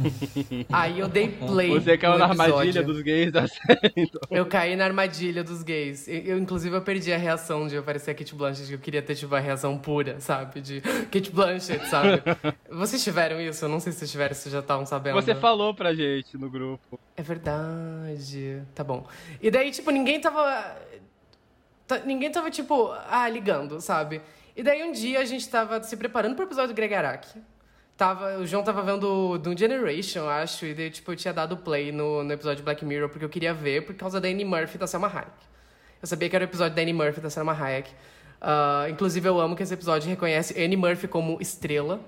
Aí eu dei play. Você caiu na episódio. armadilha dos gays da série. Então. Eu caí na armadilha dos gays. Eu, eu, inclusive, eu perdi a reação de aparecer a Kate Blanchett, eu queria ter, tipo, a reação pura, sabe? De Kate Blanchett, sabe? vocês tiveram isso? Eu não sei se vocês tiveram, se já estavam sabendo. Você falou pra gente no grupo. É verdade. Tá bom. E daí, tipo, ninguém tava... Ninguém tava, tipo, ah, ligando, sabe? E daí um dia a gente tava se preparando pro episódio do Greg Araki. Tava, o João tava vendo do Generation, acho, e daí, tipo, eu tinha dado play no, no episódio de Black Mirror porque eu queria ver por causa da Annie Murphy da Selma Hayek. Eu sabia que era o episódio da Annie Murphy da Selma Hayek. Uh, inclusive, eu amo que esse episódio reconhece Annie Murphy como estrela.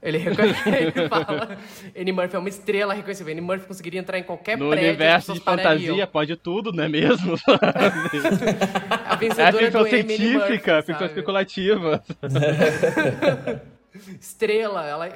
Ele, reconhece, ele fala. Annie Murphy é uma estrela reconhecível. Annie Murphy conseguiria entrar em qualquer no prédio. universo de fantasia, pode tudo, não é mesmo? a vencedora é ficção do Emily científica, Murphy, ficção especulativa. Estrela, ela.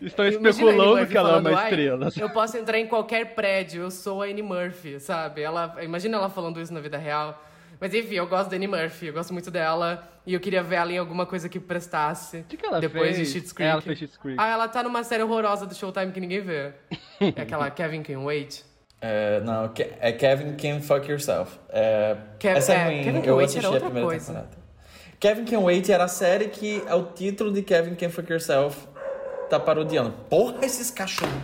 Estão especulando que ela é uma "Ai, estrela. Eu posso entrar em qualquer prédio, eu sou a Annie Murphy, sabe? Ela, imagina ela falando isso na vida real. Mas enfim, eu gosto da Annie Murphy, eu gosto muito dela. E eu queria ver ela em alguma coisa que prestasse. O que, que ela Depois fez? de Schitt's Creek. Ela fez Schitt's Creek. Ah, ela tá numa série horrorosa do Showtime que ninguém vê. É aquela Kevin Can Wait. É, não, é Kevin Can Fuck Yourself. É, Kev- essa é, é, ruim, Kevin Can eu Wait assisti era a outra primeira coisa. temporada. Kevin Can Wait era a série que é o título de Kevin Can Fuck Yourself tá parodiando. Porra, esses cachorros.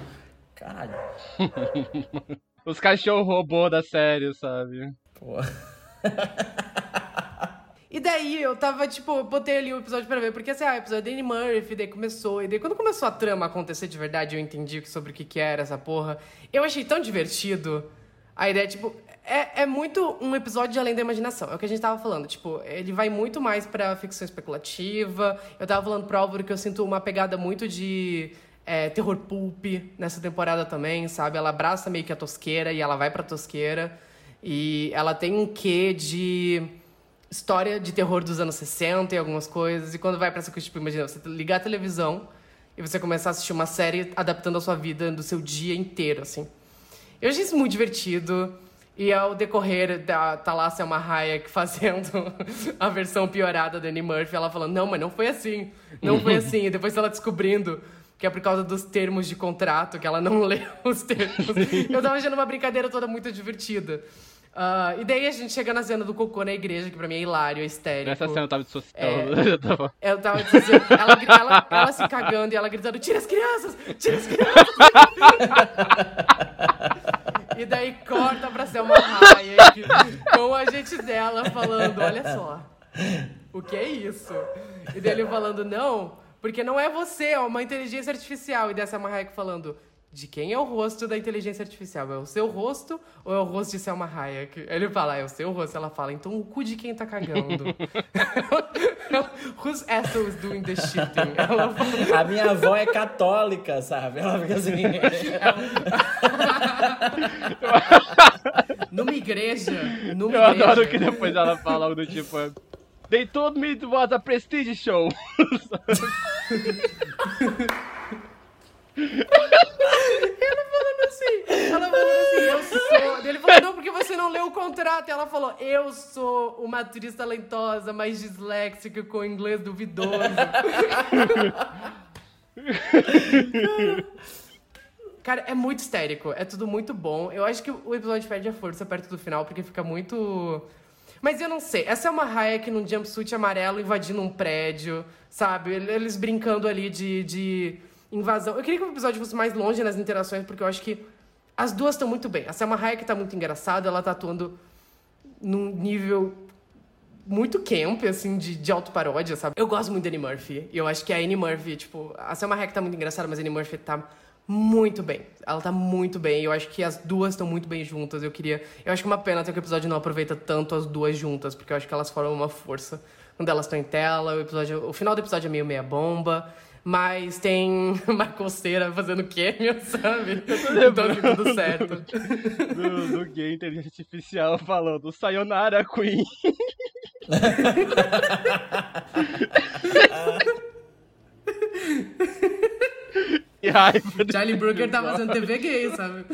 Caralho. Os cachorros robô da série, sabe? Porra. E daí eu tava, tipo, eu botei ali o episódio pra ver, porque assim, ah, o episódio da Annie Murphy, daí começou, e daí quando começou a trama acontecer de verdade, eu entendi sobre o que que era essa porra. Eu achei tão divertido. A ideia, tipo, é, é muito um episódio de além da imaginação. É o que a gente tava falando. Tipo, ele vai muito mais pra ficção especulativa. Eu tava falando pro Álvaro que eu sinto uma pegada muito de é, terror pulp nessa temporada também, sabe? Ela abraça meio que a tosqueira e ela vai pra tosqueira. E ela tem um quê de história de terror dos anos 60 e algumas coisas. E quando vai pra essa coisa, tipo, imagina, você ligar a televisão e você começar a assistir uma série adaptando a sua vida do seu dia inteiro, assim. Eu achei isso muito divertido. E ao decorrer da tá lá a Selma Hayek fazendo a versão piorada da Annie Murphy, ela falando, não, mas não foi assim, não foi assim. E depois ela descobrindo que é por causa dos termos de contrato, que ela não leu os termos. Eu tava achando uma brincadeira toda muito divertida. Uh, e daí a gente chega na cena do cocô na igreja, que pra mim é hilário, é histérico. Nessa cena eu tava dissociando. É, eu tava, eu tava dissociando. Ela, ela, ela, se cagando e ela gritando: tira as crianças! Tira as crianças! E daí corta pra Selma Hayek com o agente dela falando: olha só, o que é isso? E dele falando: não, porque não é você, é uma inteligência artificial. E dessa Hayek falando: de quem é o rosto da inteligência artificial? É o seu rosto ou é o rosto de Selma Hayek? Ele fala, é o seu rosto. Ela fala, então o cu de quem tá cagando? Whose asshole is doing the shitting? Ela fala... A minha avó é católica, sabe? Ela fica assim... numa igreja, numa Eu igreja. adoro que depois ela fala algo do tipo... They told me it was a prestige show. ela falando assim, ela falando assim, eu sou. Ele falou, não, porque você não leu o contrato. E ela falou, eu sou uma atriz talentosa, mas disléxica, com inglês duvidoso. Cara, é muito histérico, é tudo muito bom. Eu acho que o episódio perde a força perto do final, porque fica muito. Mas eu não sei, essa é uma Hayek num jumpsuit amarelo invadindo um prédio, sabe? Eles brincando ali de, de invasão. Eu queria que o episódio fosse mais longe nas interações, porque eu acho que as duas estão muito bem. A Selma Hayek tá muito engraçada, ela tá atuando num nível muito camp, assim, de, de autoparódia, sabe? Eu gosto muito da Annie Murphy. E eu acho que a Annie Murphy, tipo, a Selma Hayek tá muito engraçada, mas a Annie Murphy tá muito bem. Ela tá muito bem. Eu acho que as duas estão muito bem juntas. Eu queria. Eu acho que é uma pena ter que o episódio não aproveita tanto as duas juntas, porque eu acho que elas formam uma força. Quando elas estão em tela, o, episódio... o final do episódio é meio meia bomba. Mas tem Michael Cera fazendo cameo, sabe? Então fica tudo certo. Do, do gay inteligência artificial falando Sayonara Queen. e raiva. Charlie Brooker tá fazendo TV gay, sabe?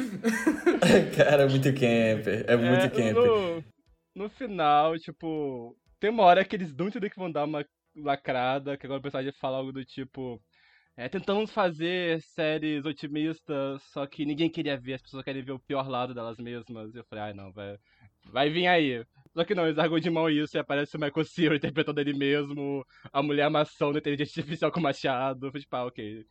Cara, é muito camper. É muito é, camper. No, no final, tipo, tem uma hora que eles não entendem que vão dar uma lacrada, que agora o personagem fala algo do tipo. É, tentamos fazer séries otimistas, só que ninguém queria ver, as pessoas querem ver o pior lado delas mesmas. E eu falei, ai ah, não, vai, vai vir aí. Só que não, eles largam de mão isso e aparece o Michael Cera interpretando ele mesmo, a mulher maçã da inteligência artificial com o machado. Eu falei, tipo, ah, ok.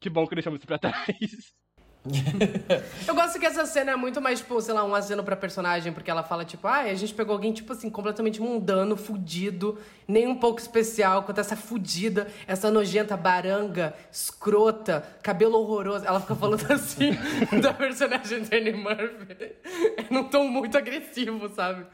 Que bom que deixamos isso pra trás. eu gosto que essa cena é muito mais, tipo, sei lá, um aceno pra personagem, porque ela fala, tipo, ah, a gente pegou alguém, tipo assim, completamente mundano, fudido, nem um pouco especial, quanto essa fudida, essa nojenta baranga, escrota, cabelo horroroso. Ela fica falando assim da personagem de Annie Murphy. É num tom muito agressivo, sabe?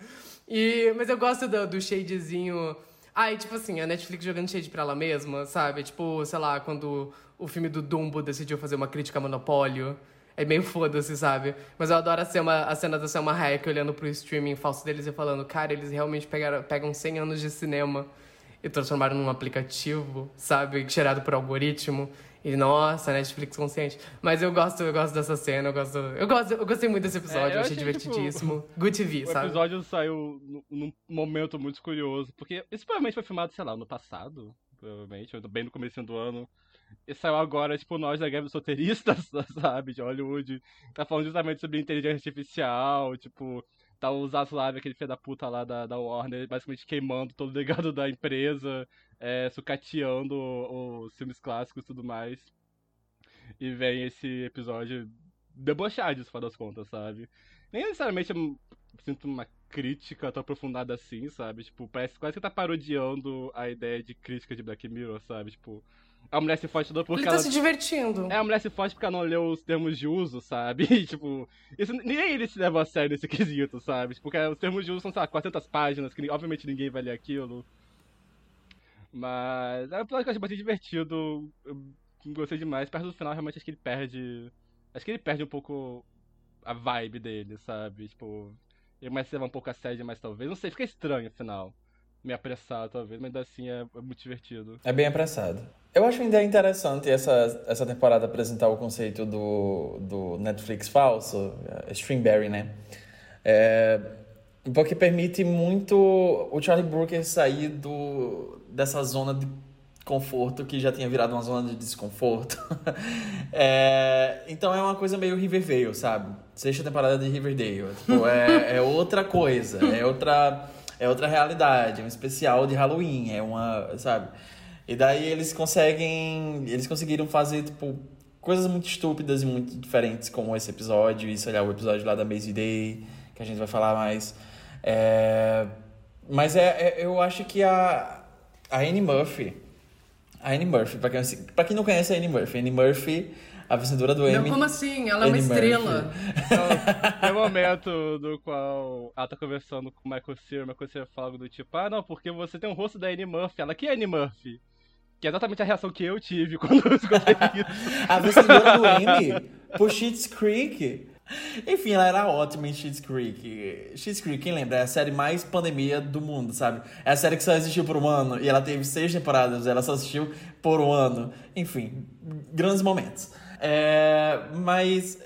E, mas eu gosto do, do shadezinho. E tipo assim, a Netflix jogando shade pra ela mesma, sabe? Tipo, sei lá, quando o filme do Dumbo decidiu fazer uma crítica a monopólio. É meio foda-se, sabe? Mas eu adoro a cena, a cena da Selma Hayek olhando pro streaming falso deles e falando, cara, eles realmente pegaram, pegam 100 anos de cinema e transformaram num aplicativo, sabe? Gerado por algoritmo. E nossa, Netflix consciente. Mas eu gosto, eu gosto dessa cena, eu gosto. Eu, gosto, eu gostei muito desse episódio, é, eu, achei, achei tipo, divertidíssimo. Tipo, Good TV, sabe? O episódio saiu num momento muito curioso, porque isso provavelmente foi filmado, sei lá, no passado, provavelmente, bem no começo do ano. E saiu agora, tipo, nós da Guerra dos Roteiristas, sabe, de Hollywood. Tá falando justamente sobre inteligência artificial, tipo, tá o Zaslav, aquele filho da puta lá da, da Warner, basicamente queimando todo o legado da empresa, é, sucateando os filmes clássicos e tudo mais. E vem esse episódio debochado, se for das contas, sabe? Nem necessariamente eu sinto uma crítica tão aprofundada assim, sabe? Tipo, parece quase que tá parodiando a ideia de crítica de Black Mirror, sabe? Tipo, a mulher se fode toda porque Ele tá ela... se divertindo. É, a mulher se fode porque ela não leu os termos de uso, sabe? E, tipo, isso, nem ele se leva a sério nesse quesito, sabe? Porque os termos de uso são, sei lá, 400 páginas, que obviamente ninguém vai ler aquilo. Mas é um episódio que eu achei bastante divertido. Eu gostei demais. Perto do final, realmente acho que ele perde. Acho que ele perde um pouco a vibe dele, sabe? Tipo, ele começa a levar um pouco a sério demais, talvez. Não sei, fica estranho no final. Meio apressado, talvez, mas ainda assim é, é muito divertido. É bem apressado. Eu acho ainda interessante essa, essa temporada apresentar o conceito do, do Netflix falso, é, Streamberry, né? É, porque permite muito o Charlie Brooker sair do, dessa zona de conforto que já tinha virado uma zona de desconforto. é, então é uma coisa meio Riverdale, sabe? Sexta temporada de Riverdale. Tipo, é, é outra coisa, é outra, é outra realidade, é um especial de Halloween, é uma, sabe? E daí eles conseguem, eles conseguiram fazer, tipo, coisas muito estúpidas e muito diferentes, como esse episódio, e sei o episódio lá da Maisie Day, que a gente vai falar mais. É... Mas é, é, eu acho que a, a Annie Murphy. A Annie Murphy, pra quem, quem não conhece a Annie Murphy, Annie Murphy, a vencedora do Emmy. Não, como assim? Ela é uma Annie estrela. Então, tem um momento do qual ela tá conversando com o Michael Cera, o Michael Cera fala algo do tipo, ah, não, porque você tem um rosto da Annie Murphy. Ela, que é Annie Murphy? Que é exatamente a reação que eu tive quando eu escutei isso. a vencedora do Emmy por Schitt's Creek. Enfim, ela era ótima em Schitt's Creek. Schitt's Creek, quem lembra? É a série mais pandemia do mundo, sabe? É a série que só existiu por um ano e ela teve seis temporadas, ela só assistiu por um ano. Enfim, grandes momentos. É, mas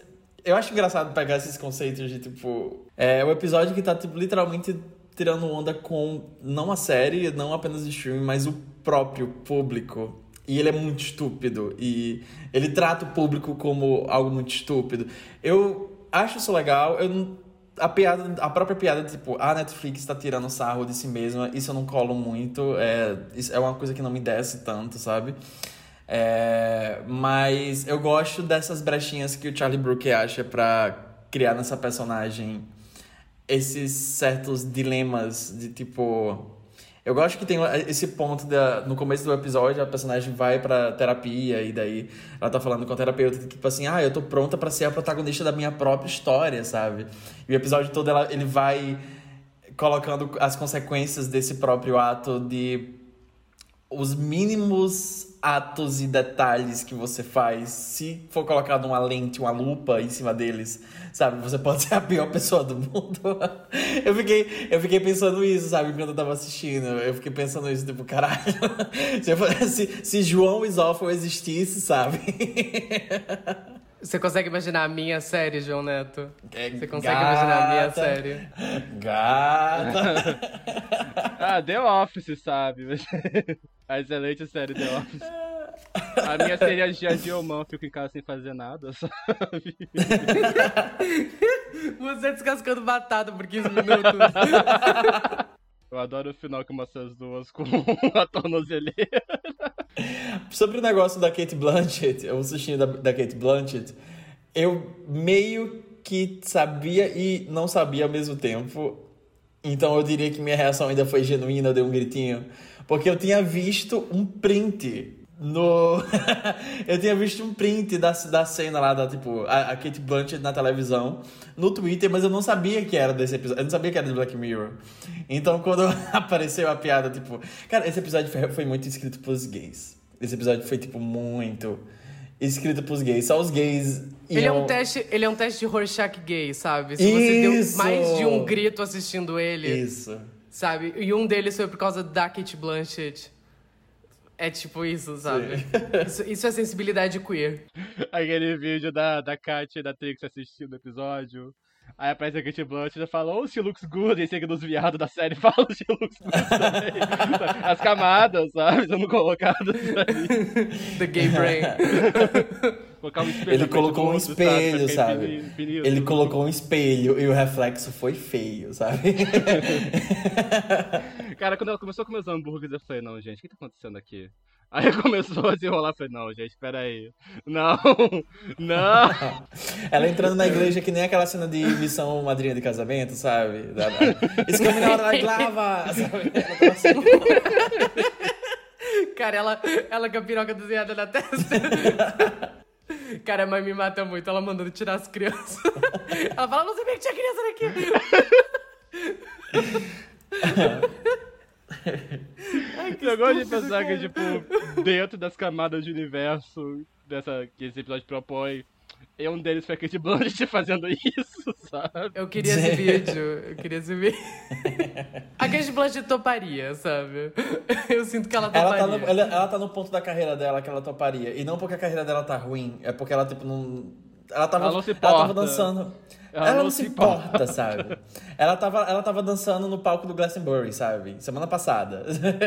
eu acho engraçado pegar esses conceitos de tipo. É o episódio que tá tipo, literalmente tirando onda com não a série, não apenas o streaming, mas o próprio público. E ele é muito estúpido. E ele trata o público como algo muito estúpido. Eu acho isso legal. Eu a piada, a própria piada, tipo, a Netflix está tirando sarro de si mesma, isso eu não colo muito. É, é uma coisa que não me desce tanto, sabe? É, mas eu gosto dessas brechinhas que o Charlie Brooker acha pra criar nessa personagem esses certos dilemas de tipo. Eu gosto que tem esse ponto da, no começo do episódio, a personagem vai pra terapia e daí ela tá falando com o terapeuta, tipo assim, ah, eu tô pronta para ser a protagonista da minha própria história, sabe? E o episódio todo ela, ele vai colocando as consequências desse próprio ato de os mínimos atos e detalhes que você faz, se for colocado uma lente, uma lupa em cima deles, sabe? Você pode ser a pior pessoa do mundo. eu fiquei, eu fiquei pensando isso, sabe? Quando eu tava assistindo. Eu fiquei pensando isso, tipo, caralho. se, se João Isófilo existisse, sabe? Você consegue imaginar a minha série, João Neto? É, Você consegue gata, imaginar a minha série? Gata! ah, The Office, sabe? A excelente série The Office. A minha seria Gia Diomão, fico em casa sem fazer nada, sabe? Você descascando batata por 15 minutos. Eu adoro o final que mostra as duas com a tornozeleira. Sobre o negócio da Kate Blanchett, o sustinho da, da Kate Blanchett, eu meio que sabia e não sabia ao mesmo tempo. Então eu diria que minha reação ainda foi genuína, eu dei um gritinho. Porque eu tinha visto um print no. eu tinha visto um print da, da cena lá, da, tipo, a, a Kate Blanchett na televisão, no Twitter, mas eu não sabia que era desse episódio. Eu não sabia que era de Black Mirror. Então, quando apareceu a piada, tipo. Cara, esse episódio foi, foi muito escrito pros gays. Esse episódio foi, tipo, muito escrito pros gays. Só os gays. Iam... Ele é um teste, ele é um teste de Rorschach gay, sabe? Se você Isso! deu mais de um grito assistindo ele. Isso. Sabe? E um deles foi por causa da Kate Blanchett. É tipo isso, sabe? Isso, isso, é sensibilidade queer. Aquele vídeo da, da Kat e da Trix assistindo o episódio. Aí aparece a Kate Blanchett e fala, oh, she looks good. E chega dos viados da série fala, she looks good. As camadas, sabe? Sendo colocadas ali. The gay brain. Colocar um espelho Ele colocou um espelho, sabe? sabe? Infinito. Ele colocou um espelho e o reflexo foi feio, sabe? Cara, quando ela começou a comer os hambúrgueres, eu falei, não, gente, o que tá acontecendo aqui? Aí começou a desenrolar, eu falei, não, gente, peraí. Não, não. Ela entrando na igreja que nem aquela cena de missão madrinha de casamento, sabe? Da, da... It's coming out like lava, sabe? Ela tava assim... Cara, ela, ela com a piroca desenhada na testa. Cara, a mãe me mata muito, ela mandando tirar as crianças. Ela fala, não sabia que tinha criança aqui. Ai, eu gosto de pensar que, tipo, dentro das camadas de universo dessa, que esse episódio propõe, E um deles foi a Kate Blanchett fazendo isso, sabe? Eu queria esse vídeo. Eu queria esse vídeo. A Kate Blanchett toparia, sabe? Eu sinto que ela toparia. Ela tá, no, ela, ela tá no ponto da carreira dela que ela toparia. E não porque a carreira dela tá ruim, é porque ela, tipo, não. Ela tava, Ela não se ela tava dançando. Ela Ela, não não se se importa, sabe? Ela tava, ela tava dançando no palco do Glastonbury, sabe? Semana passada.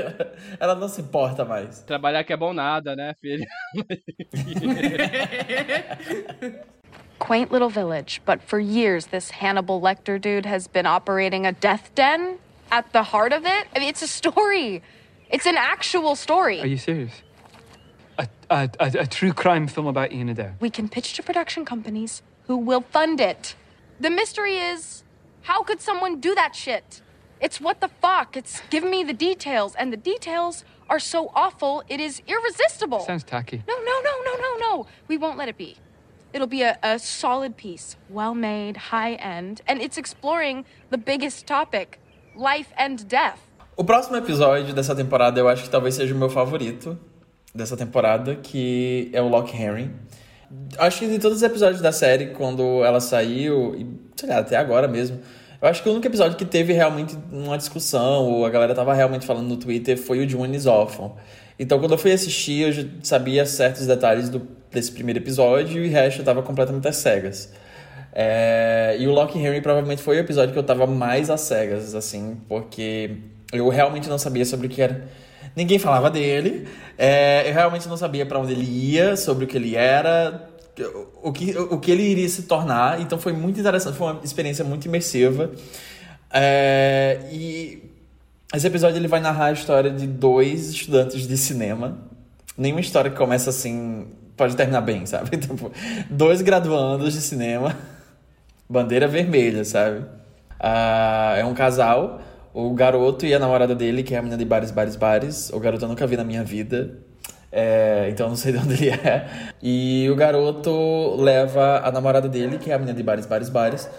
ela não se importa mais. Trabalhar que é bom nada, né, filho? quaint little village, but for years, this Hannibal Lecter dude has been operating a death den at the heart of it. I mean, it's a story. It's an actual story. Are you serious? A, a, a, a true crime film about Ian Adair. We can pitch to production companies who will fund it. The mystery is how could someone do that shit? It's what the fuck? It's give me the details, and the details are so awful, it is irresistible. Sounds tacky. No, no, no, no, no, no. We won't let it be. It'll be a, a solid piece, well made, high end, and it's exploring the biggest topic life and death. O próximo episódio dessa temporada eu acho que talvez seja o meu favorito dessa temporada, que é o Lock Henry. Acho que de todos os episódios da série, quando ela saiu, e sei lá, até agora mesmo, eu acho que o único episódio que teve realmente uma discussão, ou a galera tava realmente falando no Twitter, foi o de One is Orphan. Então, quando eu fui assistir, eu já sabia certos detalhes do, desse primeiro episódio e o resto eu tava completamente às cegas. É, e o Lock Henry provavelmente foi o episódio que eu tava mais às cegas, assim, porque eu realmente não sabia sobre o que era. Ninguém falava dele, é, eu realmente não sabia para onde ele ia, sobre o que ele era, o que, o que ele iria se tornar. Então foi muito interessante, foi uma experiência muito imersiva. É, e esse episódio ele vai narrar a história de dois estudantes de cinema. Nenhuma história que começa assim pode terminar bem, sabe? Tipo, dois graduandos de cinema, bandeira vermelha, sabe? Ah, é um casal, o garoto e a namorada dele, que é a menina de bares, bares, bares. O garoto eu nunca vi na minha vida. É, então não sei de onde ele é. E o garoto leva a namorada dele, que é a menina de bares, bares, bares,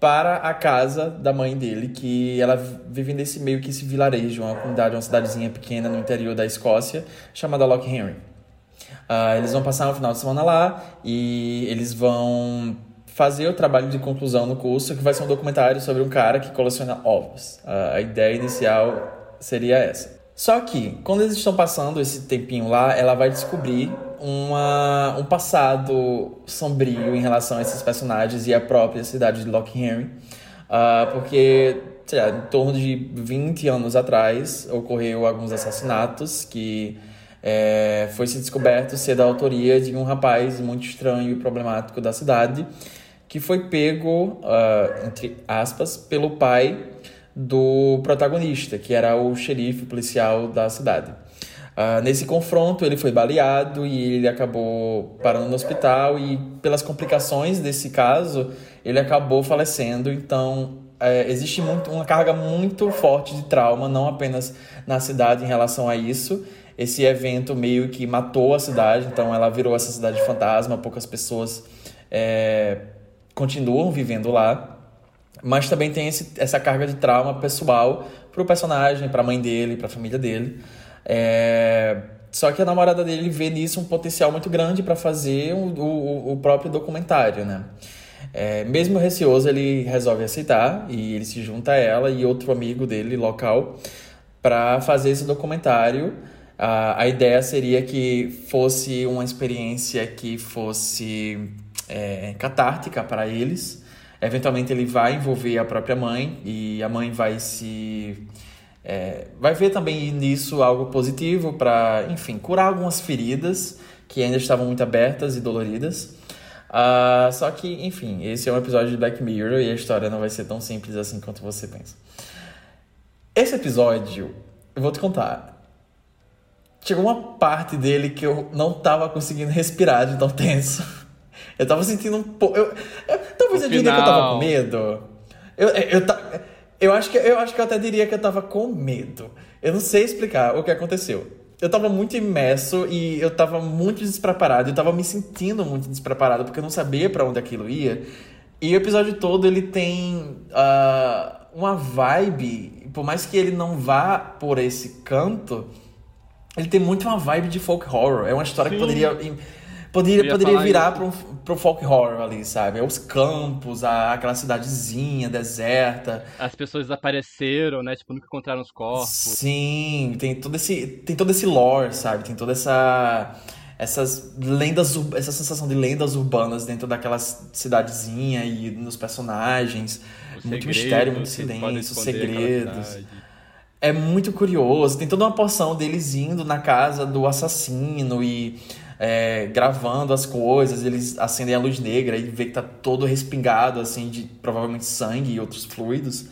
para a casa da mãe dele, que ela vive nesse meio que esse vilarejo, uma comunidade, uma cidadezinha pequena no interior da Escócia, chamada Loch Henry. Ah, eles vão passar um final de semana lá e eles vão fazer o trabalho de conclusão no curso, que vai ser um documentário sobre um cara que coleciona ovos. A ideia inicial seria essa. Só que, quando eles estão passando esse tempinho lá, ela vai descobrir uma, um passado sombrio em relação a esses personagens e a própria cidade de Loch Henry. Ah, porque, sei lá, em torno de 20 anos atrás, ocorreu alguns assassinatos que é, foi se descoberto ser da autoria de um rapaz muito estranho e problemático da cidade, que foi pego, ah, entre aspas, pelo pai do protagonista, que era o xerife policial da cidade. Ah, nesse confronto, ele foi baleado e ele acabou parando no hospital e pelas complicações desse caso, ele acabou falecendo. Então, é, existe muito, uma carga muito forte de trauma, não apenas na cidade em relação a isso. Esse evento meio que matou a cidade, então ela virou essa cidade fantasma, poucas pessoas é, continuam vivendo lá. Mas também tem esse, essa carga de trauma pessoal pro personagem, pra mãe dele, pra família dele. É... Só que a namorada dele vê nisso um potencial muito grande para fazer o, o, o, próprio documentário, né? É, mesmo receoso, ele resolve aceitar e ele se junta a ela e outro amigo dele local para fazer esse documentário. A, a ideia seria que fosse uma experiência que fosse é, catártica para eles. Eventualmente ele vai envolver a própria mãe e a mãe vai se é, vai ver também nisso algo positivo para, enfim, curar algumas feridas que ainda estavam muito abertas e doloridas. Uh, só que, enfim, esse é um episódio de Black Mirror e a história não vai ser tão simples assim quanto você pensa. Esse episódio, eu vou te contar. Chegou uma parte dele que eu não tava conseguindo respirar de tão tenso. Eu tava sentindo um pouco. Eu, eu, talvez eu diria que eu tava final. com medo. Eu, eu, eu, ta- eu, acho que, eu acho que eu até diria que eu tava com medo. Eu não sei explicar o que aconteceu. Eu tava muito imerso e eu tava muito despreparado. Eu tava me sentindo muito despreparado porque eu não sabia pra onde aquilo ia. E o episódio todo ele tem ah, uma vibe, por mais que ele não vá por esse canto, ele tem muito uma vibe de folk horror. É uma história que Sim. poderia im- Poderia, ia poderia virar isso. pro, pro folk horror ali, sabe? Os campos, a, aquela cidadezinha deserta. As pessoas desapareceram, né? Tipo, nunca encontraram os corpos. Sim, tem todo esse, tem todo esse lore, sabe? Tem toda essa essas lendas, essa sensação de lendas urbanas dentro daquela cidadezinha e nos personagens. Muito mistério, muito silêncio, segredos. É muito curioso. Tem toda uma porção deles indo na casa do assassino e é, gravando as coisas. Eles acendem a luz negra e vê que tá todo respingado, assim, de provavelmente sangue e outros fluidos.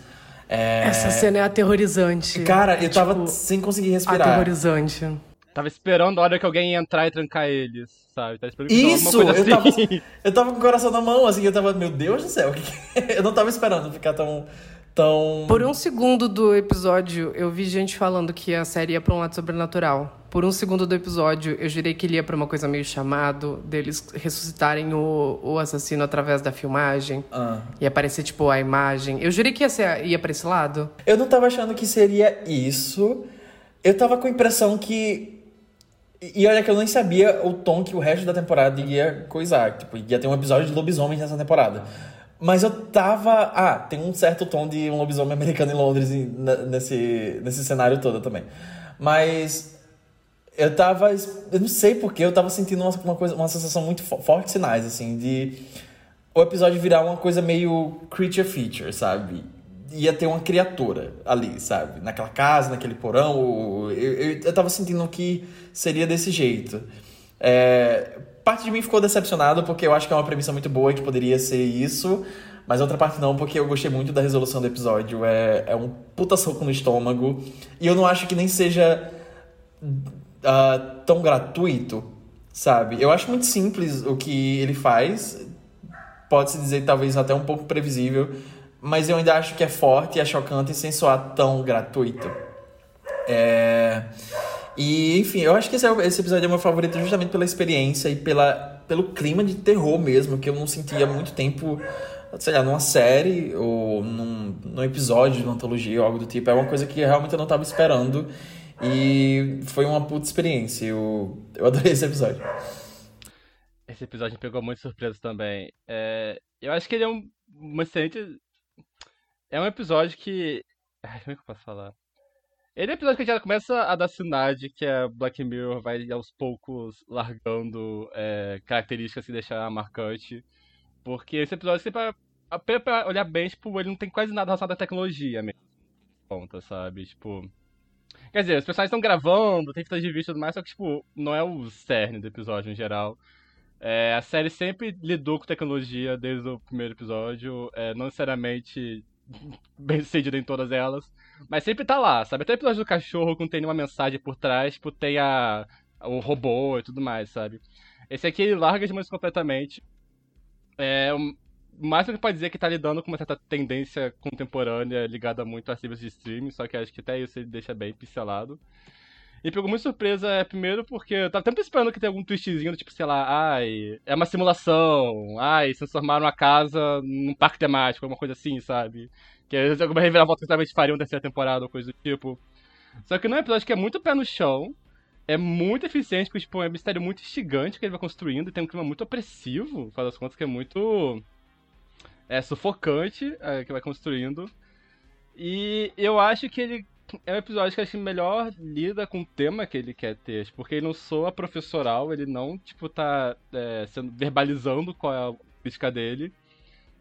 É, Essa cena é aterrorizante. Cara, eu tava Tipo, sem conseguir respirar. Aterrorizante. Tava esperando a hora que alguém ia entrar e trancar eles, sabe? Tava esperando Isso! Eu tava, assim. eu tava com o coração na mão, assim, eu tava, meu Deus do céu, o que que é? eu não tava esperando ficar tão. tão... Por um segundo do episódio, eu vi gente falando que a série ia pra um lado sobrenatural. Por um segundo do episódio, eu jurei que ele ia pra uma coisa meio chamado, deles ressuscitarem o, o assassino através da filmagem. Ah. E aparecer, tipo, a imagem. Eu jurei que ia, ser, ia pra esse lado. Eu não tava achando que seria isso. Eu tava com a impressão que. E olha que eu nem sabia o tom que o resto da temporada ia coisar. Tipo, ia ter um episódio de lobisomens nessa temporada. Mas eu tava. Ah, tem um certo tom de um lobisomem americano em Londres nesse, nesse cenário todo também. Mas. Eu tava. Eu não sei porquê, eu tava sentindo uma, uma coisa, uma sensação muito fo- forte sinais, assim, de o episódio virar uma coisa meio creature feature, sabe? Ia ter uma criatura ali, sabe? Naquela casa, naquele porão. Eu, eu, eu tava sentindo que seria desse jeito. É, parte de mim ficou decepcionado porque eu acho que é uma premissa muito boa e que poderia ser isso. Mas outra parte não, porque eu gostei muito da resolução do episódio. É, é um puta soco no estômago. E eu não acho que nem seja ah, tão gratuito, sabe? Eu acho muito simples o que ele faz. Pode-se dizer talvez até um pouco previsível. Mas eu ainda acho que é forte é chocante sem soar tão gratuito. É... E, enfim, eu acho que esse, é- esse episódio é meu favorito justamente pela experiência e pela, pelo clima de terror mesmo, que eu não sentia há muito tempo, sei lá, numa série ou num, num episódio de uma antologia ou algo do tipo. É uma coisa que realmente eu não estava esperando. E foi uma puta experiência. Eu, eu adorei esse episódio. Esse episódio me pegou muito surpresa também. É, eu acho que ele é um, um excelente. É um episódio que. Ai, como é que eu posso falar? Ele é um episódio que já começa a dar sinais de que a Black Mirror vai aos poucos largando é, características que deixar marcante. Porque esse episódio, você pra, pra- olhar bem, tipo, ele não tem quase nada relacionado à tecnologia mesmo. Ponta, sabe? Tipo. Quer dizer, os personagens estão gravando, tem fitas de vídeo e tudo mais, só que, tipo, não é o cerne do episódio em geral. É, a série sempre lidou com tecnologia desde o primeiro episódio, é, não necessariamente bem sucedida em todas elas, mas sempre tá lá, sabe? Até o episódio do cachorro, quando tem nenhuma mensagem por trás, tipo, tem a, o robô e tudo mais, sabe? Esse aqui larga de mãos completamente. É, o máximo que pode dizer é que tá lidando com uma certa tendência contemporânea ligada muito a serviços de streaming, só que acho que até isso ele deixa bem pincelado. E pegou muito surpresa, é, primeiro porque eu tava sempre esperando que tenha algum twistzinho, tipo, sei lá, ai, é uma simulação, ai, se transformaram a casa num parque temático, alguma coisa assim, sabe? Que é alguma reviravolta que talvez faria uma terceira temporada ou coisa do tipo. Só que não é um episódio que é muito pé no chão, é muito eficiente, porque tipo, é um mistério muito instigante que ele vai construindo, e tem um clima muito opressivo, faz das contas, que é muito é, sufocante é, que vai construindo. E eu acho que ele é um episódio que acho que melhor lida com o tema que ele quer ter, porque ele não soa professoral, ele não, tipo, tá é, sendo, verbalizando qual é a crítica dele.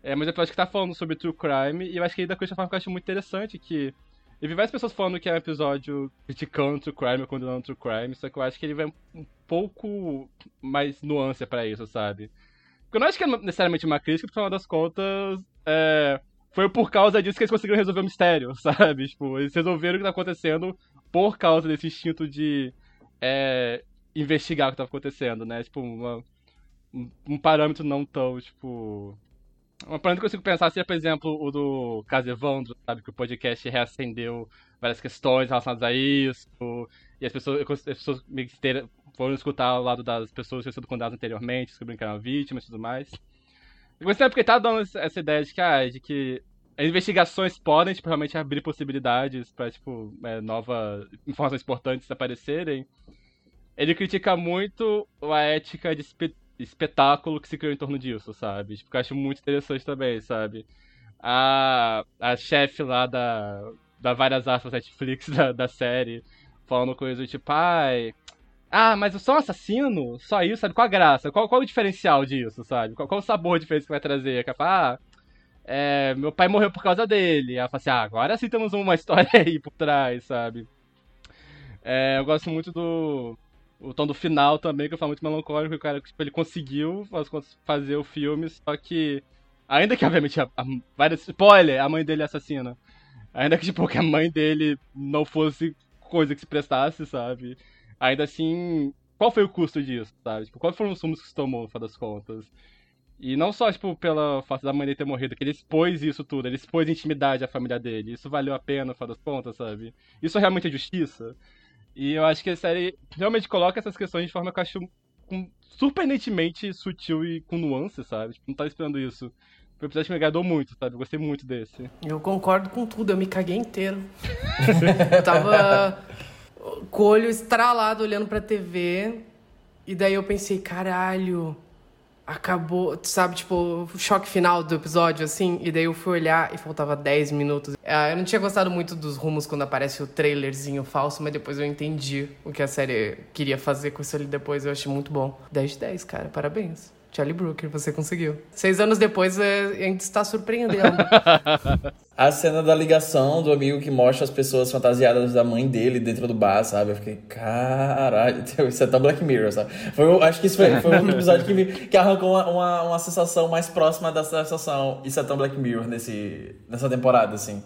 É, mas é um episódio que tá falando sobre true crime, e eu acho que isso de uma forma que eu acho muito interessante, que eu vi várias pessoas falando que é um episódio criticando true crime, condenando true crime, só que eu acho que ele vai um pouco mais nuance pra isso, sabe? Porque eu não acho que é necessariamente uma crítica, porque no final das contas, é, foi por causa disso que eles conseguiram resolver o mistério, sabe? Tipo, eles resolveram o que tá acontecendo por causa desse instinto de é, investigar o que tava acontecendo, né? Tipo, uma- um, parâmetro não tão, tipo. Um parâmetro que eu consigo pensar seria, por exemplo, o do caso Evandro, sabe? Que o podcast reacendeu várias questões relacionadas a isso. E as pessoas, as pessoas meio que foram escutar o lado das pessoas que tinham sido condenadas anteriormente, descobrindo que eram vítimas e tudo mais. Eu gostei porque tá dando essa ideia de que, ah, de que investigações podem, tipo, realmente abrir possibilidades pra, tipo, é, novas informações importantes aparecerem. Ele critica muito a ética de espe- espetáculo que se criou em torno disso, sabe? Tipo, eu acho muito interessante também, sabe? A, a chefe lá da, da várias aspas Netflix da, da série, falando coisas tipo, ai. Ah, mas eu sou um assassino? Só isso, sabe? Qual a graça? Qual, qual o diferencial disso, sabe? Qual, qual o sabor diferente que vai trazer? Ela fala, ah, é, meu pai morreu por causa dele. Ela fala assim, ah, agora sim temos uma história aí por trás, sabe? É, eu gosto muito do. O tom do final também, que eu falo muito melancólico, o cara, tipo, ele conseguiu fazer o filme, só que. Ainda que, obviamente, a, a, várias. Spoiler, a mãe dele é assassina. Ainda que, tipo, que a mãe dele não fosse coisa que se prestasse, sabe? Ainda assim, qual foi o custo disso, sabe? Tipo, quais foram os sumos que se tomou, no final das contas? E não só, tipo, pela fato da mãe dele ter morrido, que ele expôs isso tudo, ele expôs intimidade à família dele. Isso valeu a pena, no final das contas, sabe? Isso realmente é justiça. E eu acho que a série realmente coloca essas questões de forma que eu acho com, surpreendentemente sutil e com nuance, sabe? Tipo, não tava esperando isso. Foi um episódio que me agradou muito, sabe? Eu gostei muito desse. Eu concordo com tudo, eu me caguei inteiro. eu tava com o olho estralado olhando pra TV. E daí eu pensei, caralho, acabou, sabe, tipo, o choque final do episódio, assim, e daí eu fui olhar e faltava 10 minutos. É, eu não tinha gostado muito dos rumos quando aparece o trailerzinho falso, mas depois eu entendi o que a série queria fazer com isso ali depois, eu achei muito bom. 10 de 10, cara, parabéns. Charlie Brooker, você conseguiu. Seis anos depois, é, ainda está surpreendendo. A cena da ligação do amigo que mostra as pessoas fantasiadas da mãe dele dentro do bar, sabe? Eu fiquei, caralho, isso é tão Black Mirror, sabe? Foi, acho que isso foi, foi um episódio que, me, que arrancou uma, uma, uma sensação mais próxima dessa sensação. Isso é tão Black Mirror nesse, nessa temporada, assim.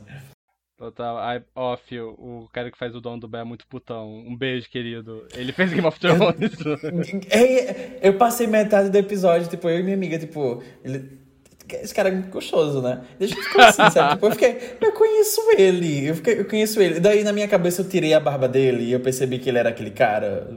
Total. I, off, o cara que faz o dono do Bé é muito putão. Um beijo, querido. Ele fez Game of Thrones. é, eu passei metade do episódio, tipo, eu e minha amiga, tipo, ele. Esse cara é muito gostoso, né? Deixa eu ficar assim, sabe? Tipo, eu fiquei, eu conheço ele, eu, fiquei, eu conheço ele. Daí na minha cabeça eu tirei a barba dele e eu percebi que ele era aquele cara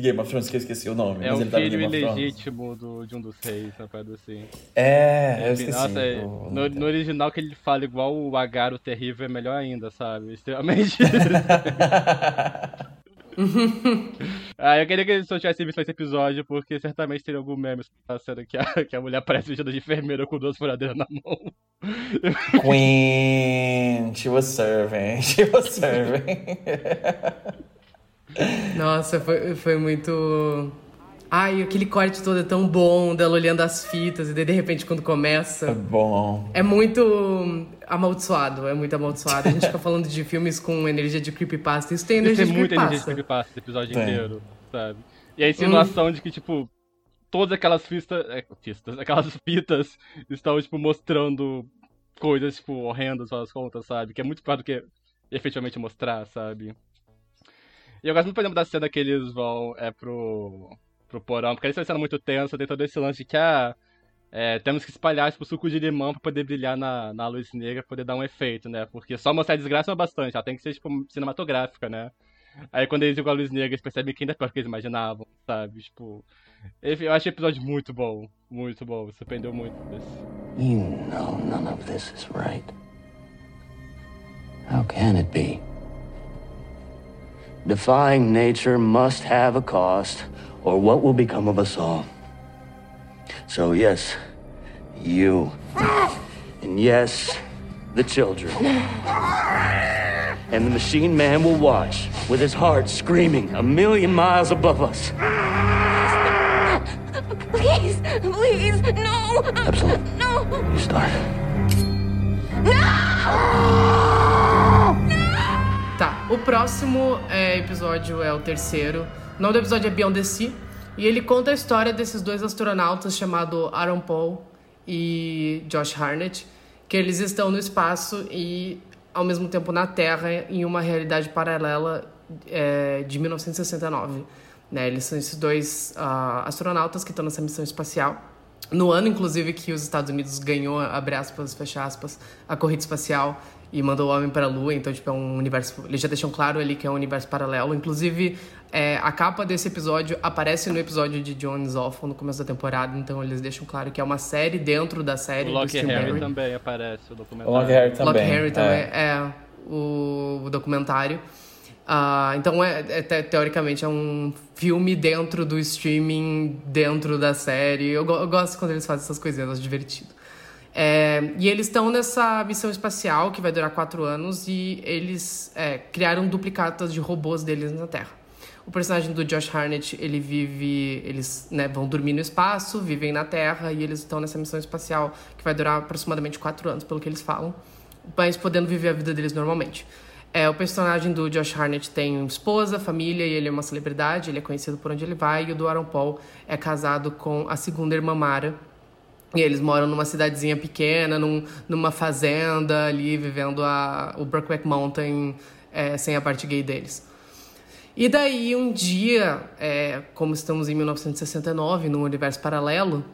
de Game of Thrones, que eu esqueci o nome. É mas o ele tava filho ilegítimo do, de um dos reis, uma coisa assim. É, eu esqueci. Nossa, é- o- no, no original que ele fala igual o Agar o Terrível é melhor ainda, sabe? Extremamente. ah, eu queria que se eu tivesse visto esse episódio, porque certamente teria algum meme cena que a, que a mulher parece vestida de enfermeira com duas furadeiras na mão. Queen, she was serving, she was serving. Nossa, foi, foi muito. Ai, aquele corte todo é tão bom, dela olhando as fitas, e daí de repente quando começa. Bom. É muito amaldiçoado, é muito amaldiçoado. A gente fica falando de filmes com energia de creepypasta. Isso tem Isso energia tem de muita energia de creepypasta. creepypasta esse episódio Tem. inteiro, sabe? E a insinuação de que, tipo, todas aquelas fitas, é, fitas, aquelas fitas estão, tipo, mostrando coisas, tipo, horrendas pelas contas, sabe? Que é muito pior do que efetivamente mostrar, sabe? E eu gosto muito, por exemplo, da cena que eles vão é, pro, pro porão, porque eles estão sendo muito tenso, tem todo esse lance de que, ah, é, temos que espalhar, tipo, suco de limão pra poder brilhar na, na luz negra, pra poder dar um efeito, né? Porque só mostrar a desgraça é bastante, ela tem que ser, tipo, cinematográfica, né? Aí quando eles ligam a luz negra, eles percebem que ainda é pior que eles imaginavam, sabe? Tipo. Enfim, eu achei o episódio muito bom. Muito bom. Surpreendeu muito desse. You know none of this is right. How can it be? Defying nature must have a cost, or what will become of us all? So, yes, you. And yes, the children. And the machine man will watch, with his heart screaming a million miles above us. Please, please, no. Absalom. No. You start. Tá, o próximo é, episódio é o terceiro. O nome do episódio é Beyond the Sea. E ele conta a história desses dois astronautas chamados Aaron Paul e Josh Harnett, que eles estão no espaço e ao mesmo tempo na Terra em uma realidade paralela é, de 1969. Né? Eles são esses dois ah, astronautas que estão nessa missão espacial. No ano, inclusive, que os Estados Unidos ganhou, abre aspas, fecha aspas, a corrida espacial e mandou o homem para a Lua, então, tipo, é um universo... Eles já deixam claro ali que é um universo paralelo. Inclusive, é, a capa desse episódio aparece no episódio de Jones Awful no começo da temporada, então eles deixam claro que é uma série dentro da série O Steve Harry Barry. também aparece no documentário. O Harry também. Harry também, é. é, o, o documentário. Ah, então, é, é te- teoricamente, é um filme dentro do streaming, dentro da série. Eu, go- eu gosto quando eles fazem essas coisinhas, eu acho divertido. É, e eles estão nessa missão espacial que vai durar quatro anos e eles é, criaram duplicatas de robôs deles na Terra. O personagem do Josh Harnett, ele vive. Eles né, vão dormir no espaço, vivem na Terra e eles estão nessa missão espacial que vai durar aproximadamente quatro anos, pelo que eles falam, mas podendo viver a vida deles normalmente. É, o personagem do Josh Harnett tem esposa, família e ele é uma celebridade, ele é conhecido por onde ele vai. E o do Aaron Paul é casado com a segunda irmã Mara, e eles moram numa cidadezinha pequena, num, numa fazenda ali, vivendo a, o Brokeback Mountain é, sem a parte gay deles. E daí, um dia, é, como estamos em 1969, num universo paralelo,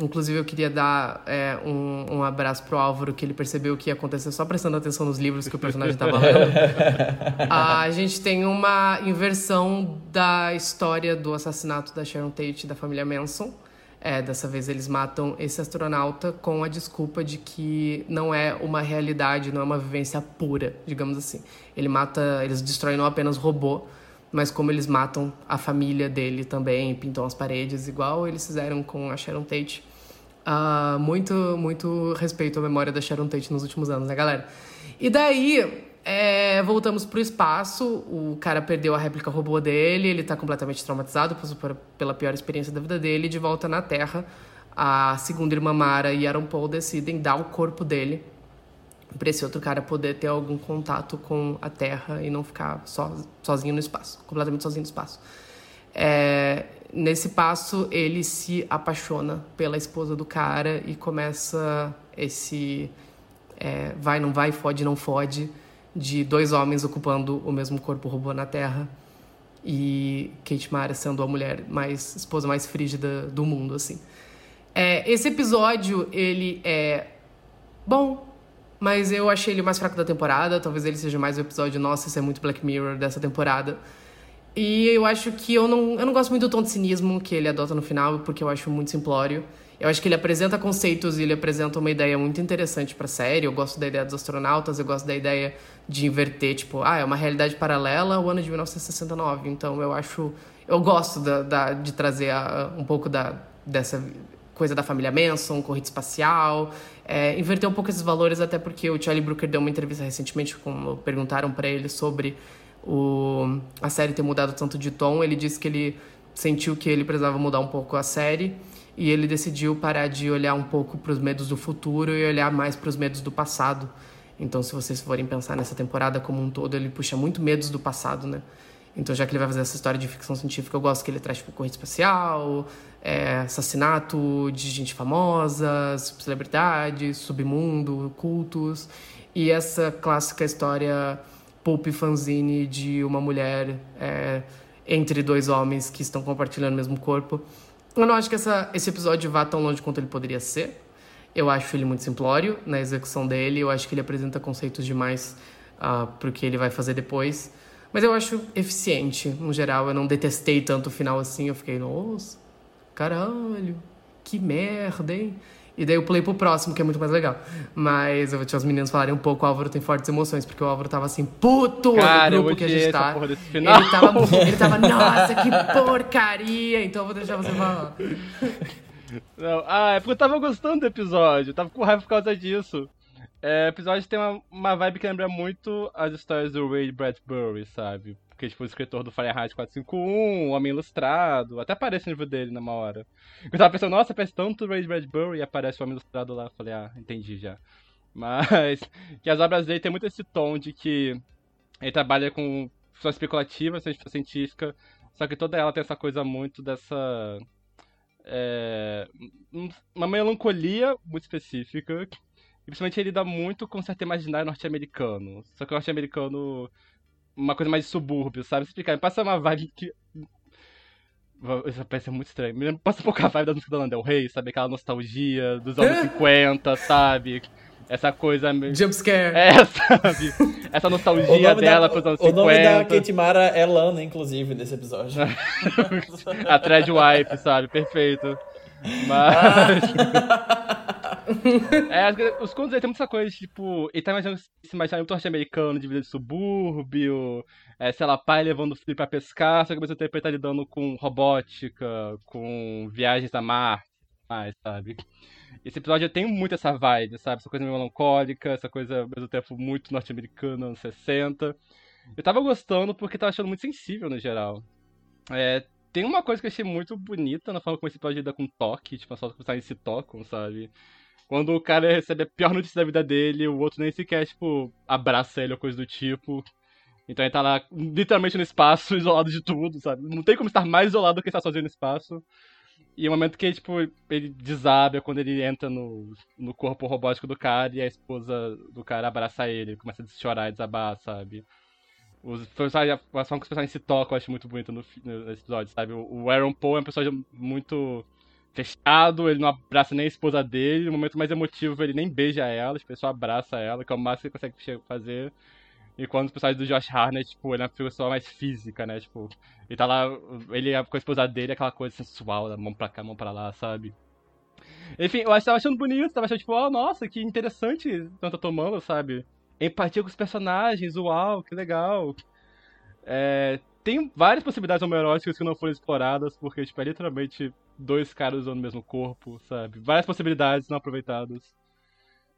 inclusive eu queria dar é, um, um abraço pro Álvaro, que ele percebeu o que ia acontecer só prestando atenção nos livros que o personagem estava lendo. a gente tem uma inversão da história do assassinato da Sharon Tate e da família Manson. É, dessa vez eles matam esse astronauta com a desculpa de que não é uma realidade, não é uma vivência pura, digamos assim. Ele mata, eles destroem não apenas o robô, mas como eles matam a família dele também, pintam as paredes, igual eles fizeram com a Sharon Tate. Ah, muito, muito respeito à memória da Sharon Tate nos últimos anos, né, galera? E daí, é, voltamos pro espaço, o cara perdeu a réplica robô dele, ele tá completamente traumatizado por- pela pior experiência da vida dele, de volta na Terra, a segunda irmã Mara e Aaron Paul decidem dar o corpo dele para esse outro cara poder ter algum contato com a Terra e não ficar so, sozinho no espaço, completamente sozinho no espaço. É, nesse passo, ele se apaixona pela esposa do cara e começa esse é, vai, não vai, fode, não fode, de dois homens ocupando o mesmo corpo robô na Terra e Kate Mara sendo a mulher mais esposa mais frígida do mundo, assim. É, esse episódio, ele é bom, mas eu achei ele mais fraco da temporada. Talvez ele seja mais o episódio, nossa, isso é muito Black Mirror dessa temporada. E eu acho que eu não, eu não gosto muito do tom de cinismo que ele adota no final, porque eu acho muito simplório. Eu acho que ele apresenta conceitos e ele apresenta uma ideia muito interessante pra série. Eu gosto da ideia dos astronautas, eu gosto da ideia de inverter, tipo, ah, é uma realidade paralela ao ano de 1969. Então eu acho. Eu gosto da, da- de trazer a- um pouco da, dessa coisa da família Manson, corrida espacial, é, inverter um pouco esses valores, até porque o Charlie Brooker deu uma entrevista recentemente, como perguntaram para ele sobre o, a série ter mudado tanto de tom, ele disse que ele sentiu que ele precisava mudar um pouco a série e ele decidiu parar de olhar um pouco para os medos do futuro e olhar mais para os medos do passado. Então, se vocês forem pensar nessa temporada como um todo, ele puxa muito medos do passado, né? Então, já que ele vai fazer essa história de ficção científica, eu gosto que ele traz, tipo, corrida espacial, é, assassinato de gente famosa, celebridades, submundo, cultos. E essa clássica história pulp fanzine de uma mulher é, entre dois homens que estão compartilhando o mesmo corpo. Eu não acho que essa, esse episódio vá tão longe quanto ele poderia ser. Eu acho ele muito simplório na execução dele. Eu acho que ele apresenta conceitos demais uh, pro que ele vai fazer depois. Mas eu acho eficiente, no geral. Eu não detestei tanto o final assim. Eu fiquei, nossa, caralho, que merda, hein? E daí eu pulei pro próximo, que é muito mais legal. Mas eu vou deixar os meninos falarem um pouco. O Álvaro tem fortes emoções, porque o Álvaro tava assim, puto Cara, no grupo que a gente tá. Ele tava, ele tava, nossa, que porcaria! Então eu vou deixar você falar. Não, ah, é porque eu tava gostando do episódio, eu tava com raiva por causa disso. É, o episódio tem uma, uma vibe que lembra muito as histórias do Ray Bradbury, sabe? Porque, tipo, o escritor do Fahrenheit 451, o Homem Ilustrado, até aparece no livro dele numa hora. Eu tava pensando, nossa, parece tanto Ray Bradbury e aparece o Homem Ilustrado lá. Falei, ah, entendi já. Mas, que as obras dele tem muito esse tom de que ele trabalha com ficção especulativa, ficção científica, só que toda ela tem essa coisa muito dessa é, uma melancolia muito específica. E principalmente ele lida muito com certo imaginário norte-americano. Só que o norte-americano. Uma coisa mais de subúrbio, sabe? Explicar. Me passa uma vibe que. Isso parece muito estranho. Me passa um pouco a vibe da música da Lana Del Rey, sabe? Aquela nostalgia dos anos 50, sabe? Essa coisa. meio- Jumpscare. É, sabe? Essa O nostalgia dela da, pros anos o 50. nome da Kate Mara é Lana, inclusive, nesse episódio. a thread wipe, sabe? Perfeito. Mas. É, os contos aí tem muita coisa, tipo, ele tá imaginando se imaginar muito norte-americano de vida de subúrbio, é, sei lá, pai levando o filho pra pescar, só que ao mesmo tempo ele tá lidando com robótica, com viagens a Marte, mais, sabe? Esse episódio tem muito essa vibe, sabe? Essa coisa meio melancólica, essa coisa ao mesmo tempo muito norte-americana, anos 60. Eu tava gostando porque tava achando muito sensível no geral. É, tem uma coisa que eu achei muito bonita na forma como esse episódio lida com toque, tipo, as pessoas personagens se tocam, sabe? Quando o cara recebe a pior notícia da vida dele, o outro nem sequer, tipo, abraça ele ou coisa do tipo. Então ele tá lá, literalmente no espaço, isolado de tudo, sabe? Não tem como estar mais isolado do que estar sozinho no espaço. E o momento que, tipo, ele desaba é quando ele entra no, no corpo robótico do cara e a esposa do cara abraça ele, começa a chorar e desabar, sabe? Os personagens, a forma que os personagens se tocam eu acho muito bonito no, no- episódio, sabe? O o Aaron Paul é um personagem muito fechado, ele não abraça nem a esposa dele, no momento mais emotivo ele nem beija ela, tipo, ele só abraça ela, que é o máximo que ele consegue fazer. E quando os personagens do Josh Harnett, tipo, ele é uma pessoa mais física, né? Tipo, ele tá lá, ele é com a esposa dele, aquela coisa sensual, da mão pra cá, mão pra lá, sabe? Enfim, eu tava achando bonito, tava achando, tipo, oh, nossa, que interessante tanto tomando, sabe? Empatia com os personagens, uau, que legal. É, tem várias possibilidades homoeróticas que não foram exploradas, porque, tipo, é literalmente dois caras usando o mesmo corpo, sabe? Várias possibilidades não aproveitadas.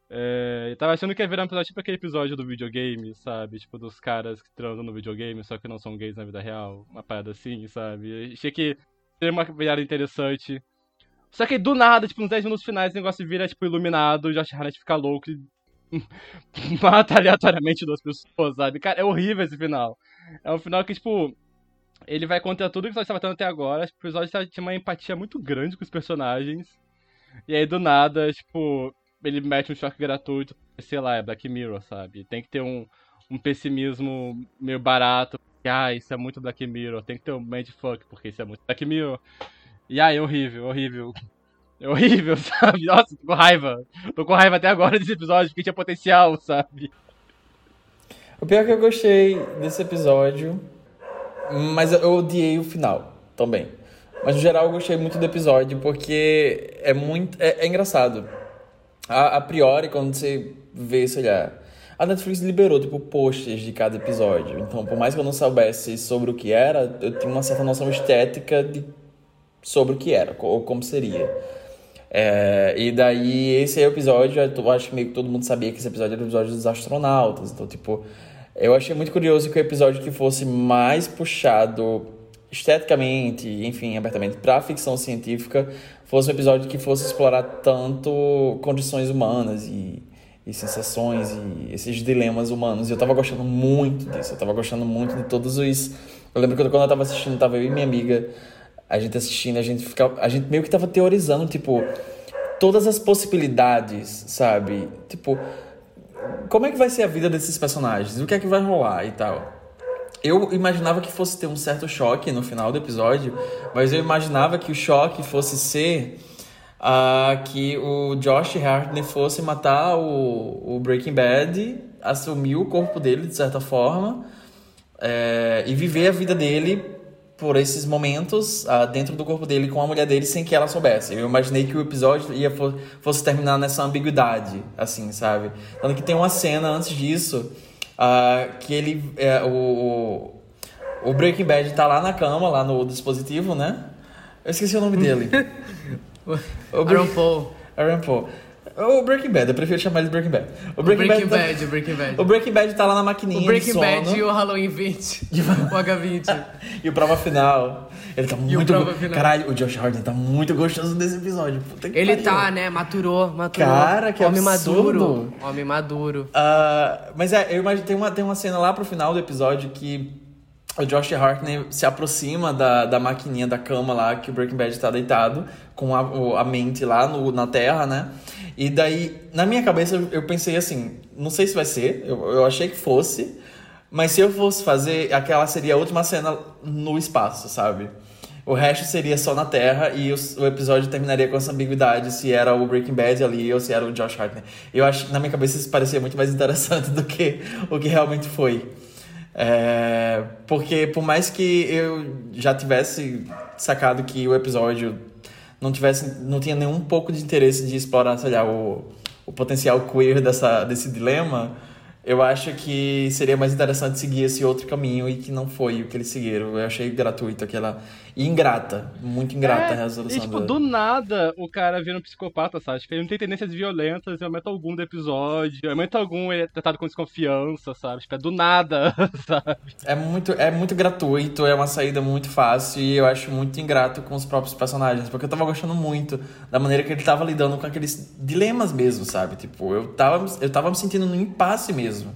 É, eu tava achando que ia virar um episódio tipo aquele episódio do videogame, sabe? Tipo, dos caras que transam no videogame, só que não são gays na vida real. Uma parada assim, sabe? Eu achei que seria uma virada interessante. Só que do nada, tipo, nos 10 minutos finais, o negócio vira, tipo, iluminado, o Josh Harnett fica louco e mata aleatoriamente duas pessoas, sabe? Cara, é horrível esse final. É um final que, tipo, ele vai contra tudo que nós estava tendo até agora. Tipo, o episódio tinha uma empatia muito grande com os personagens. E aí, do nada, tipo, ele mete um choque gratuito. Sei lá, é Black Mirror, sabe? Tem que ter um, um pessimismo meio barato. Ah, isso é muito Black Mirror. Tem que ter um mindfuck, porque isso é muito Black Mirror. E aí, horrível, horrível. É horrível, sabe? Nossa, tô com raiva. Tô com raiva até agora desse episódio, porque tinha potencial, sabe? O pior é que eu gostei desse episódio, mas eu odiei o final também. Mas no geral eu gostei muito do episódio porque é muito. É, é engraçado. A, a priori, quando você vê, sei lá. A Netflix liberou, tipo, posters de cada episódio. Então, por mais que eu não soubesse sobre o que era, eu tinha uma certa noção estética de, sobre o que era, ou como seria. É, e daí, esse é o episódio, eu acho que meio que todo mundo sabia que esse episódio era o episódio dos astronautas. Então, tipo, eu achei muito curioso que o episódio que fosse mais puxado esteticamente, enfim, abertamente para ficção científica, fosse um episódio que fosse explorar tanto condições humanas e, e sensações e esses dilemas humanos. E eu tava gostando muito disso, eu tava gostando muito de todos os. Eu lembro que quando eu tava assistindo, tava eu e minha amiga, a gente assistindo, a gente ficava. A gente meio que tava teorizando, tipo, todas as possibilidades, sabe? Tipo, como é que vai ser a vida desses personagens? O que é que vai rolar e tal? Eu imaginava que fosse ter um certo choque no final do episódio, mas eu imaginava que o choque fosse ser ah, que o Josh Hartnett fosse matar o, o Breaking Bad, assumir o corpo dele de certa forma é, e viver a vida dele por esses momentos ah, dentro do corpo dele com a mulher dele sem que ela soubesse. Eu imaginei que o episódio ia fo- fosse terminar nessa ambiguidade, assim, sabe? Tanto que tem uma cena antes disso ah, que ele é, o, o o Breaking Bad tá lá na cama, lá no dispositivo, né? Eu esqueci o nome dele. o Aaron Paul. Aaron Paul. O Breaking Bad, eu prefiro chamar ele de Breaking Bad. O Breaking, tá- Bad, o Breaking Bad. o Breaking Bad tá lá na maquininha O Breaking Bad e o Halloween 20. o H20. E o prova final. Ele tá E o muito. go- final. Caralho, o Josh Harden tá muito gostoso desse episódio. Puta que Ele pariu. tá, né? Maturou, maturou. Cara, que Homem absurdo. maduro. Homem maduro. Ah, mas é, eu imagino tem uma, tem uma cena lá pro final do episódio que o Josh Hartnett se aproxima da, da maquininha da cama lá que o Breaking Bad tá deitado, com a, o- a mente lá no, na terra, né? E daí, na minha cabeça, eu- pensei assim: não sei se vai ser, eu, eu achei que fosse, mas se eu fosse fazer, aquela seria a última cena no espaço, sabe? O resto seria só na Terra e o, o episódio terminaria com essa ambiguidade se era o Breaking Bad ali ou se era o Josh Hartnett. Eu acho que na minha cabeça isso parecia muito mais interessante do que o que realmente foi. É, porque por mais que eu já tivesse sacado que o episódio não tivesse, não tinha nenhum pouco de interesse de explorar, sei lá, o, o potencial queer dessa, desse dilema, eu acho que seria mais interessante seguir esse outro caminho e que não foi o que eles seguiram. Eu achei gratuito aquela. E ingrata, muito ingrata É, a resolução E, tipo, do- do nada o cara vira um psicopata, sabe? Tipo, ele não tem tendências violentas em momento algum do episódio. Em momento algum ele é tratado com desconfiança, sabe? Tipo, é do nada, sabe? É muito, é muito gratuito, é uma saída muito fácil e eu acho muito ingrato com os próprios personagens, porque eu tava gostando muito da maneira que ele tava lidando com aqueles dilemas mesmo, sabe? Tipo, eu tava, eu tava me sentindo num impasse mesmo.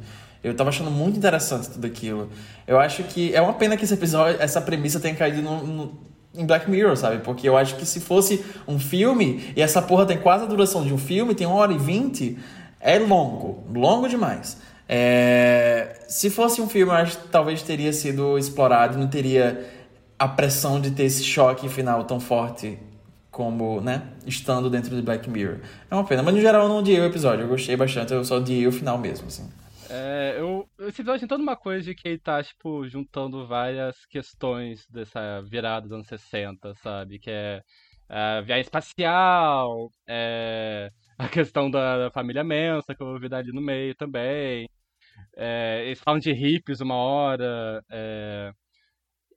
Eu tava achando muito interessante tudo aquilo. Eu acho que é uma pena que esse episódio, essa premissa tenha caído no, no- em Black Mirror, sabe? Porque eu acho que se fosse um filme, e essa porra tem quase a duração de um filme, tem uma hora e vinte, é longo, longo demais. É, se fosse um filme, eu acho que talvez teria sido explorado, não teria a pressão de ter esse choque final tão forte como, né, estando dentro de Black Mirror. É uma pena, mas no geral eu não odiei o episódio, eu gostei bastante, eu só odiei o final mesmo, assim. É, eu, esse episódio tem toda uma coisa de que ele tá, tipo, juntando várias questões dessa virada dos anos 60, sabe? Que é a viagem espacial, é, a questão da, da família Mensa, que eu ouvi dali no meio também. É, eles falam de hippies uma hora. é,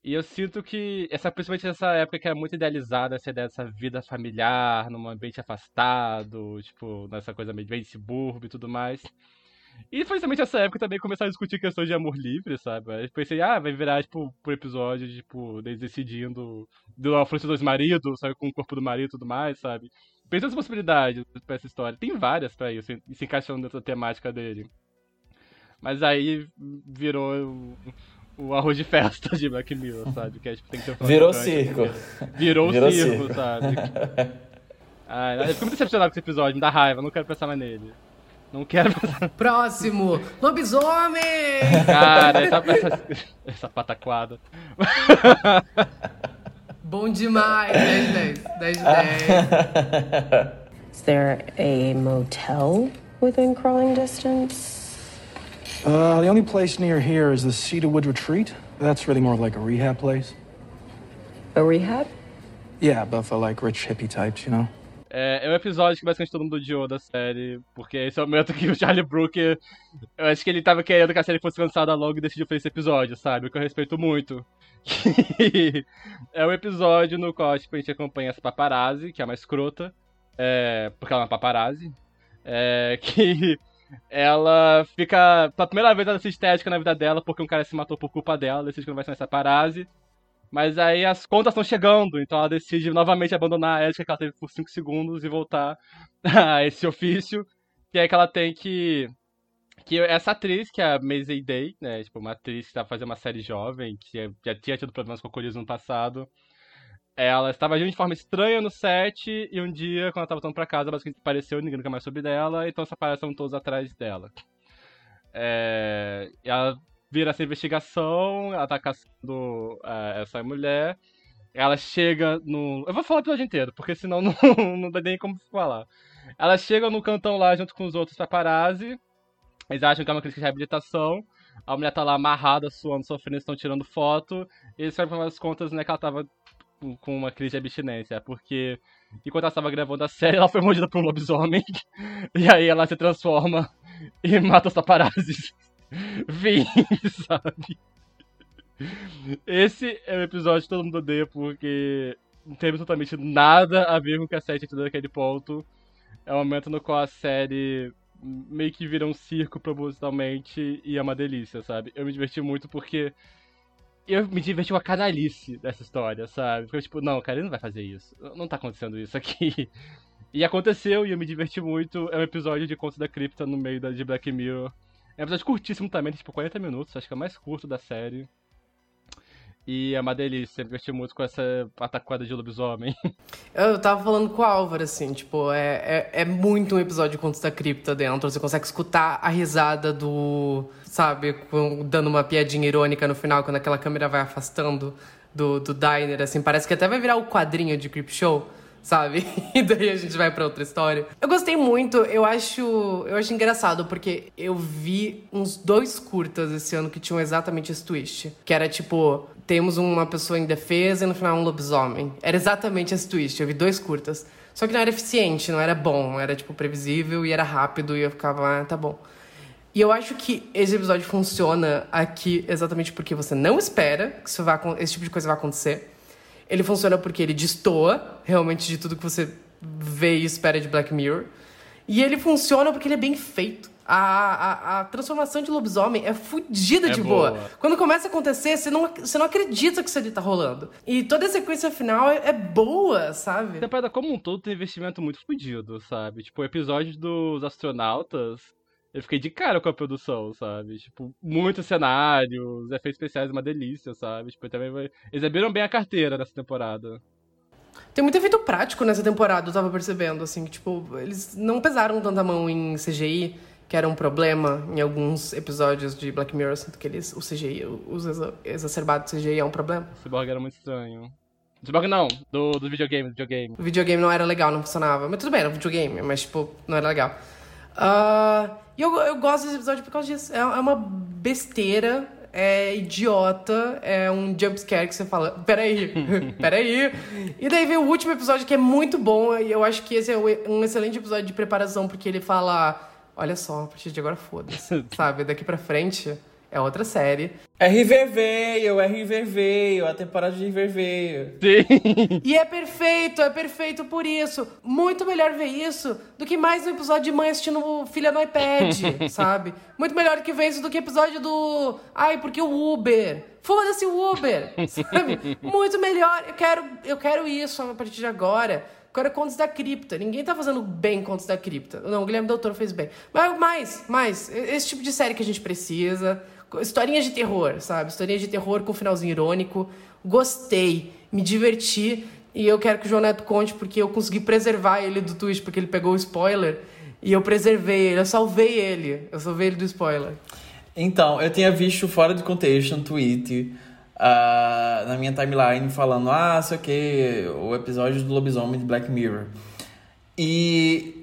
e eu sinto que, essa, principalmente nessa época que é muito idealizada, essa ideia dessa vida familiar, num ambiente afastado, tipo, nessa coisa meio bem subúrbio e tudo mais. E foi justamente essa época também que começaram a discutir questões de amor livre, sabe? Aí pensei, ah, vai virar, tipo, por episódio, tipo, deles decidindo do afluência dos maridos, sabe, com o corpo do marido e tudo mais, sabe? Pensei nas possibilidades pra essa história. Tem várias pra isso, e se encaixando dentro da temática dele. Mas aí virou o, o arroz de festa de Black Mirror, sabe? Que é, tipo, tem que ter um Virou circo. Virou, Virou circo, circo. sabe? Ai, eu fico muito decepcionado com esse episódio, me dá raiva, não quero pensar mais nele. Não quero. Próximo! Lobisomem! Cara, essa, essa, essa pataquada. Bom demais! 10 de 10. 10 de 10. Is there a motel within crawling distance? Uh, the only place near here is the Cedarwood Retreat. That's really more like a rehab place. A rehab? Yeah, but for like rich hippie types, you know? É, é um episódio que basicamente todo mundo odiou da série, porque esse é o momento que o Charlie Brooker. Eu acho que ele tava querendo que a série fosse lançada logo e decidiu fazer esse episódio, sabe? O que eu respeito muito. é um episódio no qual tipo, a gente acompanha essa paparazzi, que é uma escrota, é, porque ela é uma paparazzi, é, que ela fica. Pela primeira vez ela se estética na vida dela, porque um cara se matou por culpa dela, decide que não vai ser mais paparazzi. Mas aí as contas estão chegando, então ela decide novamente abandonar a ética que ela teve por 5 segundos e voltar a esse ofício, que é que ela tem que que essa atriz, que é a Maisie Day, né, tipo, uma atriz que tá fazendo uma série jovem, que já tinha tido problemas com alcoolismo no passado, ela estava agindo de forma estranha no set, e um dia, quando ela estava voltando pra casa, basicamente desapareceu, ninguém nunca mais soube dela, então essa aparição todos atrás dela. É, e ela vira essa investigação, ela tá caçando é, essa mulher, ela chega no... Eu vou falar o episódio inteiro, porque senão não, não dá nem como falar. Ela chega no cantão lá junto com os outros paparazzi, eles acham que é uma clínica de reabilitação, a mulher tá lá amarrada, suando, sofrendo, estão tirando foto, e eles sabem as contas, né, que ela tava com- uma crise de abstinência, porque enquanto ela estava gravando a série, ela foi mordida por um lobisomem, e aí ela se transforma e mata os paparazzis. Vim, sabe? Esse é o episódio que todo mundo odeia porque não tem absolutamente nada a ver com o que a série tinha naquele ponto. É o momento no qual a série meio que vira um circo propositalmente e é uma delícia, sabe? Eu me diverti muito porque eu me diverti com a canalice dessa história, sabe? Porque, tipo, não, cara, ele não vai fazer isso. Não tá acontecendo isso aqui. E aconteceu e eu me diverti muito. É um episódio de Conto da Cripta no meio da, de Black Mirror. É um episódio curtíssimo também, tipo 40 minutos, acho que é o mais curto da série. E é uma delícia, eu diverti muito com essa pataquada de lobisomem. Eu tava falando com o Álvaro, assim, tipo, é, é, é muito um episódio de Contos da Cripta dentro. Você consegue escutar a risada do. Sabe, com- dando uma piadinha irônica no final, quando aquela câmera vai afastando do, do diner, assim. Parece que até vai virar o quadrinho de Creep Show. Sabe? E daí a gente vai pra outra história. Eu gostei muito, eu acho. Eu acho engraçado, porque eu vi uns dois curtas esse ano que tinham exatamente esse twist. Que era tipo, temos uma pessoa indefesa e no final um lobisomem. Era exatamente esse twist. Eu vi dois curtas. Só que não era eficiente, não era bom. Era, tipo, previsível e era rápido e eu ficava, ah, tá bom. E eu acho que esse episódio funciona aqui exatamente porque você não espera que isso vá, esse tipo de coisa vai acontecer. Ele funciona porque ele destoa realmente de tudo que você vê e espera de Black Mirror. E ele funciona porque ele é bem feito. A, a, a transformação de lobisomem é fodida É de boa. boa. Quando começa a acontecer, você não, você não acredita que isso ali tá rolando. E toda a sequência final é, é boa, sabe? A temporada como um todo tem investimento muito fodido, sabe? Tipo, o episódio dos astronautas, eu fiquei de cara com a produção, sabe? Tipo, muitos cenários, efeitos especiais, uma delícia, sabe? Tipo, também vai... eles abriram bem a carteira nessa temporada. Tem muito efeito prático nessa temporada, eu tava percebendo, assim, que, tipo, eles não pesaram tanta mão em CGI, que era um problema em alguns episódios de Black Mirror, sinto que eles, o CGI, os exa- exacerbados CGI é um problema. O Cyborg era muito estranho. Cyborg não, do, do videogame, do videogame. O videogame não era legal, não funcionava. Mas tudo bem, era um videogame, mas, tipo, não era legal. Ah, e eu, eu gosto desse episódio por causa disso. É, é uma besteira, é idiota, é um jumpscare que você fala, peraí, peraí. E daí vem o último episódio que é muito bom, e eu acho que esse é um excelente episódio de preparação, porque ele fala, olha só, a partir de agora foda-se, sabe? Daqui pra frente é outra série. RV veio, RV veio, a temporada de RV veio. Sim. E é perfeito, é perfeito por isso. Muito melhor ver isso do que mais um episódio de mãe assistindo filha no iPad, sabe? Muito melhor que ver isso do que episódio do. Ai, porque o Uber. Foda-se o Uber, sabe? Muito melhor. Eu quero, eu quero isso a partir de agora. Eu quero Contos da Cripta. Ninguém tá fazendo bem Contos da Cripta. Não, o Guilherme Doutor fez bem. Mas mais, mais. Esse tipo de série que a gente precisa. Historinhas de terror, sabe? Historinhas de terror com finalzinho irônico. Gostei, me diverti. E eu quero que o João Neto conte, porque eu consegui preservar ele do twist, porque ele pegou o spoiler. E eu preservei ele, eu salvei ele. Eu salvei ele do spoiler. Então, eu tinha visto fora de contexto um tweet ah, na minha timeline falando, ah, sei o que, o episódio do lobisomem de Black Mirror. E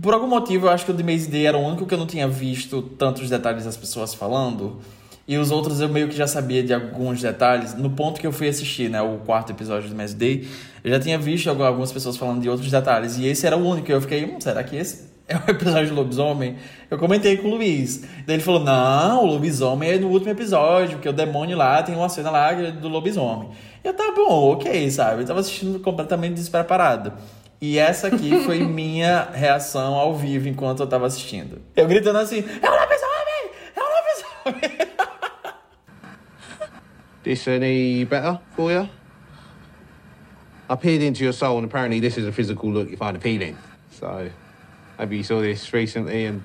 por algum motivo eu acho que o de Maze Day era o único que eu não tinha visto tantos detalhes das pessoas falando. E os outros eu meio que já sabia de alguns detalhes. No ponto que eu fui assistir, né, o quarto episódio do Maze Day, eu já tinha visto algu- algumas pessoas falando de outros detalhes. E esse era o único. Eu fiquei, hum, será que esse é o episódio do lobisomem? Eu comentei com o Luiz. Daí ele falou, não, o lobisomem é no último episódio, porque o demônio lá tem uma cena lá do lobisomem. E eu, tá bom, ok, sabe? Eu tava assistindo completamente despreparado. E essa aqui foi minha reação ao vivo enquanto eu tava assistindo. Eu gritando assim, é o lobisomem! É o lobisomem! This any better for you? I peered into your soul, and apparently this is a physical look you find appealing. So maybe you saw this recently and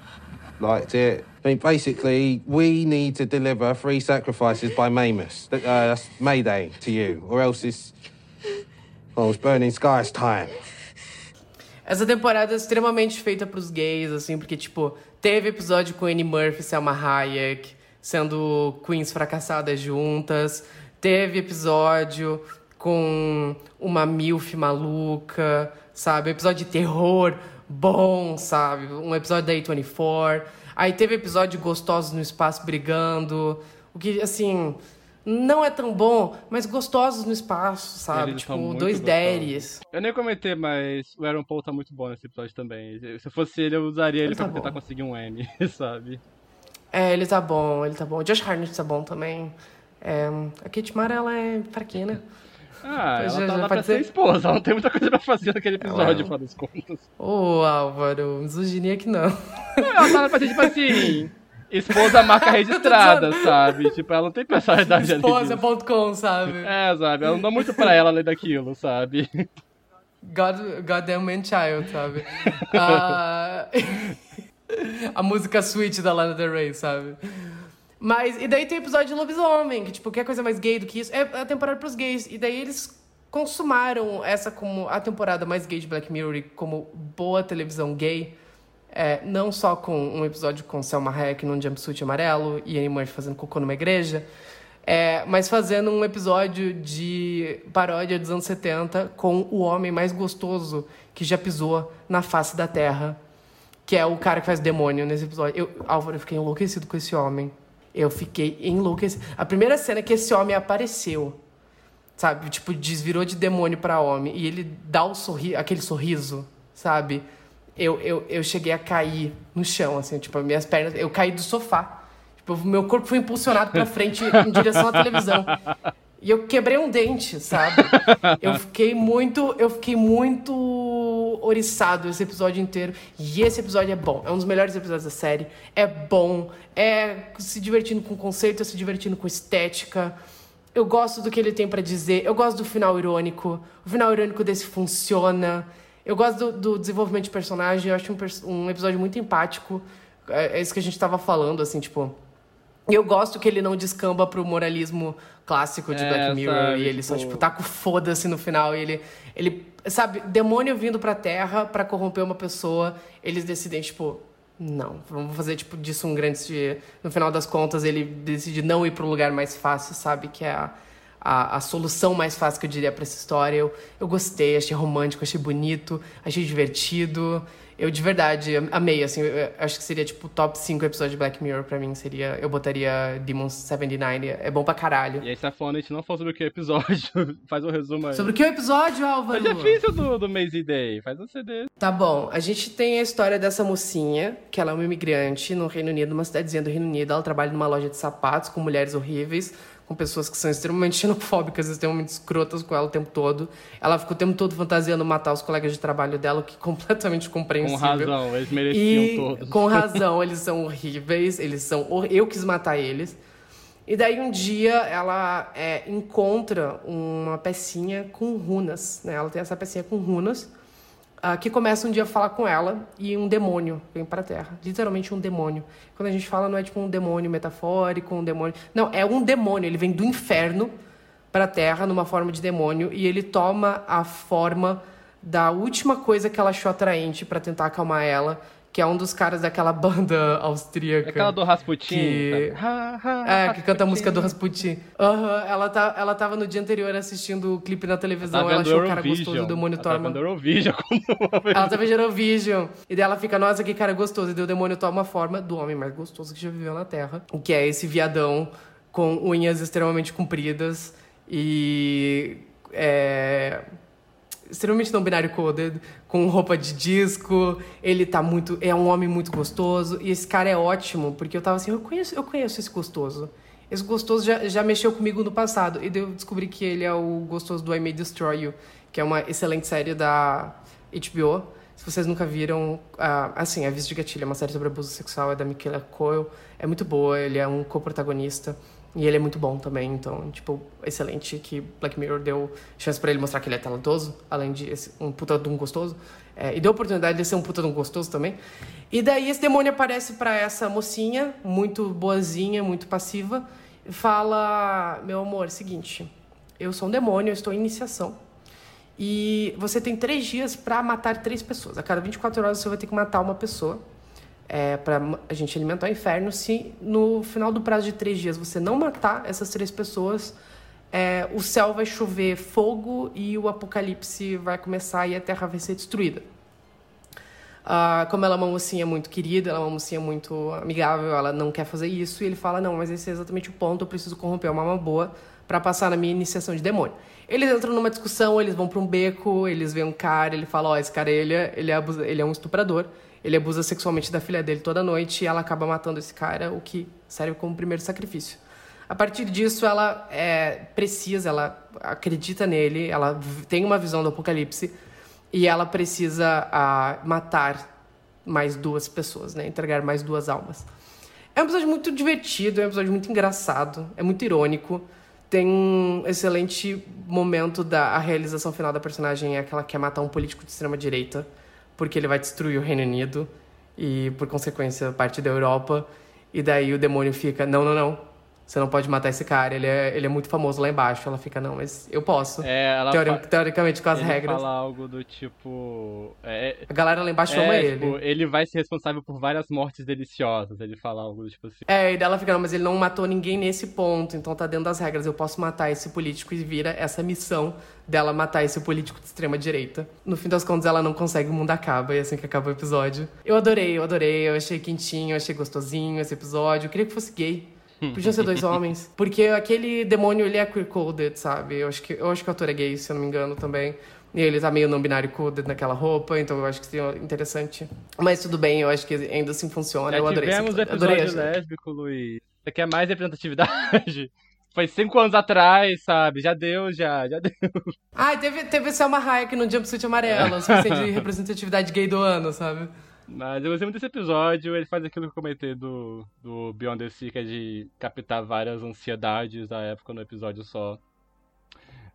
liked it. I mean, basically, we need to deliver three sacrifices by Mamus. Uh, that's Mayday to you, or else it's well, it's burning skies time. Essa temporada é extremamente feita pros gays, assim, porque, tipo, teve episódio com Annie Murphy Selma Hayek sendo queens fracassadas juntas. Teve episódio com uma MILF maluca, sabe? Episódio de terror bom, sabe? Um episódio da A24. Aí teve episódio de gostosos no espaço brigando. O que, assim, não é tão bom, mas gostosos no espaço, sabe? Eles tipo, dois deres. Eu nem comentei, mas o Aaron Paul tá muito bom nesse episódio também. Se eu fosse ele, eu usaria ele, Ele pra tá tentar bom. conseguir um M, sabe? É, ele tá bom, ele tá bom. O Josh Hartnett tá bom também. É, a Kate Mara, ela é fraquinha, né? Ah, ela é, tá já lá pode pra ser esposa, ela não tem muita coisa pra fazer naquele episódio, Ela- afinal das contas. Ô, Álvaro, misoginia que não. Ela tá lá pra ser, tipo assim, esposa marca registrada, sabe? Tipo, ela não tem personalidade ali. disso. Esposa.com, sabe? É, sabe? Ela não dá muito pra ela além daquilo, sabe? God, Goddamn Man Child, sabe? Ah, a música Sweet da Lana Del Rey, sabe? Mas, e daí tem o episódio de lobisomem, que, tipo, quer coisa mais gay do que isso? É a temporada pros gays. E daí eles consumaram essa como a temporada mais gay de Black Mirror como boa televisão gay. É, não só com um episódio com Selma Hayek num jumpsuit amarelo e Annie Murphy fazendo cocô numa igreja, é, mas fazendo um episódio de paródia dos anos 70 com o homem mais gostoso que já pisou na face da Terra, que é o cara que faz demônio nesse episódio. Eu, Álvaro, eu fiquei enlouquecido com esse homem. Eu fiquei enlouquecido. A primeira cena é que esse homem apareceu, sabe? Tipo, desvirou de demônio pra homem. E ele dá o sorri aquele sorriso, sabe? Eu, eu, eu cheguei a cair no chão, assim, tipo, minhas pernas. Eu caí do sofá. Tipo, meu corpo foi impulsionado pra frente em direção à televisão. E eu quebrei um dente, sabe? Eu fiquei muito, eu fiquei muito oriçado esse episódio inteiro. E esse episódio é bom, é um dos melhores episódios da série. É bom, é se divertindo com conceito, é se divertindo com estética. Eu gosto do que ele tem pra dizer, eu gosto do final irônico. O final irônico desse funciona. Eu gosto do, do desenvolvimento de personagem, eu acho um, um episódio muito empático. É, é isso que a gente tava falando, assim, tipo. E eu gosto que ele não descamba pro moralismo clássico de É, Black Mirror sabe, e ele só, tipo- tipo, tá com foda-se no final e ele, ele, sabe, demônio vindo pra Terra pra corromper uma pessoa, eles decidem, tipo, não, vamos fazer, tipo, disso um grande... No final das contas, ele decide não ir pro lugar mais fácil, sabe, que é a, a, a solução mais fácil que eu diria pra essa história. Eu, eu gostei, achei romântico, achei bonito, achei divertido. Eu, de verdade, amei, assim, eu- eu acho que seria, tipo, top 5 episódios de Black Mirror pra mim, seria... Eu botaria Demons 79, é bom pra caralho. E aí você tá falando, a gente não falou sobre o que episódio. Faz um resumo aí. Sobre o que é o episódio, Álvaro? É difícil do, do Maisie Day. Faz um CD. Tá bom, a gente tem a história dessa mocinha, que ela é uma imigrante no Reino Unido, numa cidadezinha do Reino Unido. Ela trabalha numa loja de sapatos com mulheres horríveis, com pessoas que são extremamente xenofóbicas, extremamente escrotas com ela o tempo todo. Ela fica o tempo todo fantasiando matar os colegas de trabalho dela, o que é completamente Com compreensível. razão, eles mereciam E todos. com razão, eles são horríveis, eles são. hor- Eu quis matar eles. E daí um dia ela é, encontra uma pecinha com runas, né? Ela tem essa pecinha com runas, ah, que começa um dia a falar com ela e um demônio vem pra Terra. Literalmente um demônio. Quando a gente fala, não é tipo um demônio metafórico, um demônio. Não, é um demônio. Ele vem do inferno pra Terra numa forma de demônio e ele toma a forma da última coisa que ela achou atraente pra tentar acalmar ela, que é um dos caras daquela banda austríaca. Aquela do Rasputin. Que... sabe? Ha, ha, É, que canta a música do Rasputin. Aham, ela, tá, ela tava no dia anterior assistindo o clipe na televisão, Tá ela achou o cara gostoso do demônio Ela tá vendo Eurovision Ela tá vendo Eurovision. E daí ela fica, nossa, que cara gostoso. E daí o demônio toma forma do homem mais gostoso que já viveu na Terra. Que é esse viadão com unhas extremamente compridas e. É, extremamente não binário coded, com roupa de disco. Ele tá muito. É um homem muito gostoso. E esse cara é ótimo, porque eu tava assim, eu conheço, eu conheço esse gostoso. Esse gostoso já, já mexeu comigo no passado. E eu descobri que ele é o gostoso do I May Destroy You, que é uma excelente série da HBO. Se vocês nunca viram, ah, assim, Aviso de Gatilho é uma série sobre abuso sexual, é da Michaela Coel. É muito boa, ele é um co-protagonista. E ele é muito bom também, então, tipo, excelente que Black Mirror deu chance pra ele mostrar que ele é talentoso, além de esse, um puta de um gostoso. É, e deu oportunidade de ser um puta de um gostoso também. E daí esse demônio aparece pra essa mocinha, muito boazinha, muito passiva, e fala: Meu amor, seguinte, eu sou um demônio, eu estou em iniciação. E você tem três dias pra matar três pessoas. A cada 24 horas você vai ter que matar uma pessoa é, para a gente alimentar o inferno. Se no final do prazo de três dias você não matar essas três pessoas, é, o céu vai chover fogo e o apocalipse vai começar e a terra vai ser destruída. Ah, como ela é uma mocinha muito querida, ela é uma mocinha muito amigável, ela não quer fazer isso. E ele fala: Não, mas esse é exatamente o ponto. Eu preciso corromper uma alma boa para passar na minha iniciação de demônio. Eles entram numa discussão, eles vão para um beco, eles veem um cara, ele fala: Ó, esse cara ele é, ele, é ele é um estuprador, ele abusa sexualmente da filha dele toda noite e ela acaba matando esse cara, o que serve como primeiro sacrifício. A partir disso, ela é, precisa, ela acredita nele, ela tem uma visão do apocalipse e ela precisa ah, matar mais duas pessoas, né? Entregar mais duas almas. É um episódio muito divertido, é um episódio muito engraçado, é muito irônico. Tem um excelente momento da a realização final da personagem é que ela quer matar um político de extrema direita, porque ele vai destruir o Reino Unido e por consequência parte da Europa. E daí o demônio fica: "Não, não, não. Você não pode matar esse cara, ele é, ele é muito famoso lá embaixo". Ela fica: "Não, mas eu posso". É, ela Teori- teoricamente com as ele regras. fala algo do tipo. é- A galera lá embaixo é, ama tipo, ele. ele vai ser responsável por várias mortes deliciosas. Ele fala algo do tipo assim. É, e daí ela fica, não, mas ele não matou ninguém nesse ponto, então tá dentro das regras. Eu posso matar esse político e vira essa missão dela matar esse político de extrema direita. No fim das contas, ela não consegue, o mundo acaba, e é assim que acaba o episódio. Eu adorei, eu adorei, eu achei quentinho, eu achei gostosinho esse episódio. Eu queria que fosse gay. Podiam ser dois homens. Porque aquele demônio, ele é queer-coded, sabe? Eu acho, que, eu acho que o ator é gay, se eu não me engano, também. E ele tá meio não-binário coded naquela roupa, então eu acho que seria interessante. Mas tudo bem, eu acho que ainda assim funciona. Já eu adorei esse tivemos episódio. Adorei episódio esse- lésbico, Luiz. Você quer mais representatividade? Foi cinco anos atrás, sabe? Já deu, já, já deu. Ah, teve, teve Selma Hayek no jumpsuit amarelo, suficiente de representatividade gay do ano, sabe? Mas eu gostei muito desse episódio, ele faz aquilo que eu comentei do, do Beyond the Sea, que é de captar várias ansiedades da época no episódio só.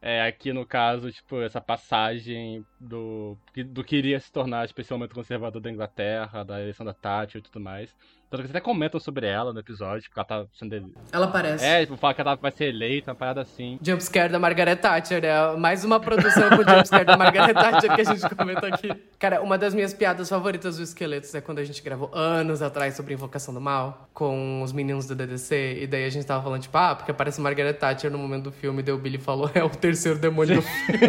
É, aqui no caso, tipo, essa passagem do, do que iria se tornar especialmente conservador da Inglaterra, da eleição da Thatcher e tudo mais. Tanto que até comentam sobre ela no episódio, porque ela tá sendo. Ela aparece. É, tipo, fala que ela vai ser eleita, uma parada assim. Jumpscare da Margaret Thatcher, é mais uma produção com jumpscare da Margaret Thatcher que a gente comenta aqui. Cara, uma das minhas piadas favoritas do Esqueletos é quando a gente gravou anos atrás sobre Invocação do Mal, com os meninos do DDC, e daí a gente tava falando, tipo, ah, porque aparece Margaret Thatcher no momento do filme, e daí o Billy falou, é o terceiro demônio do filme.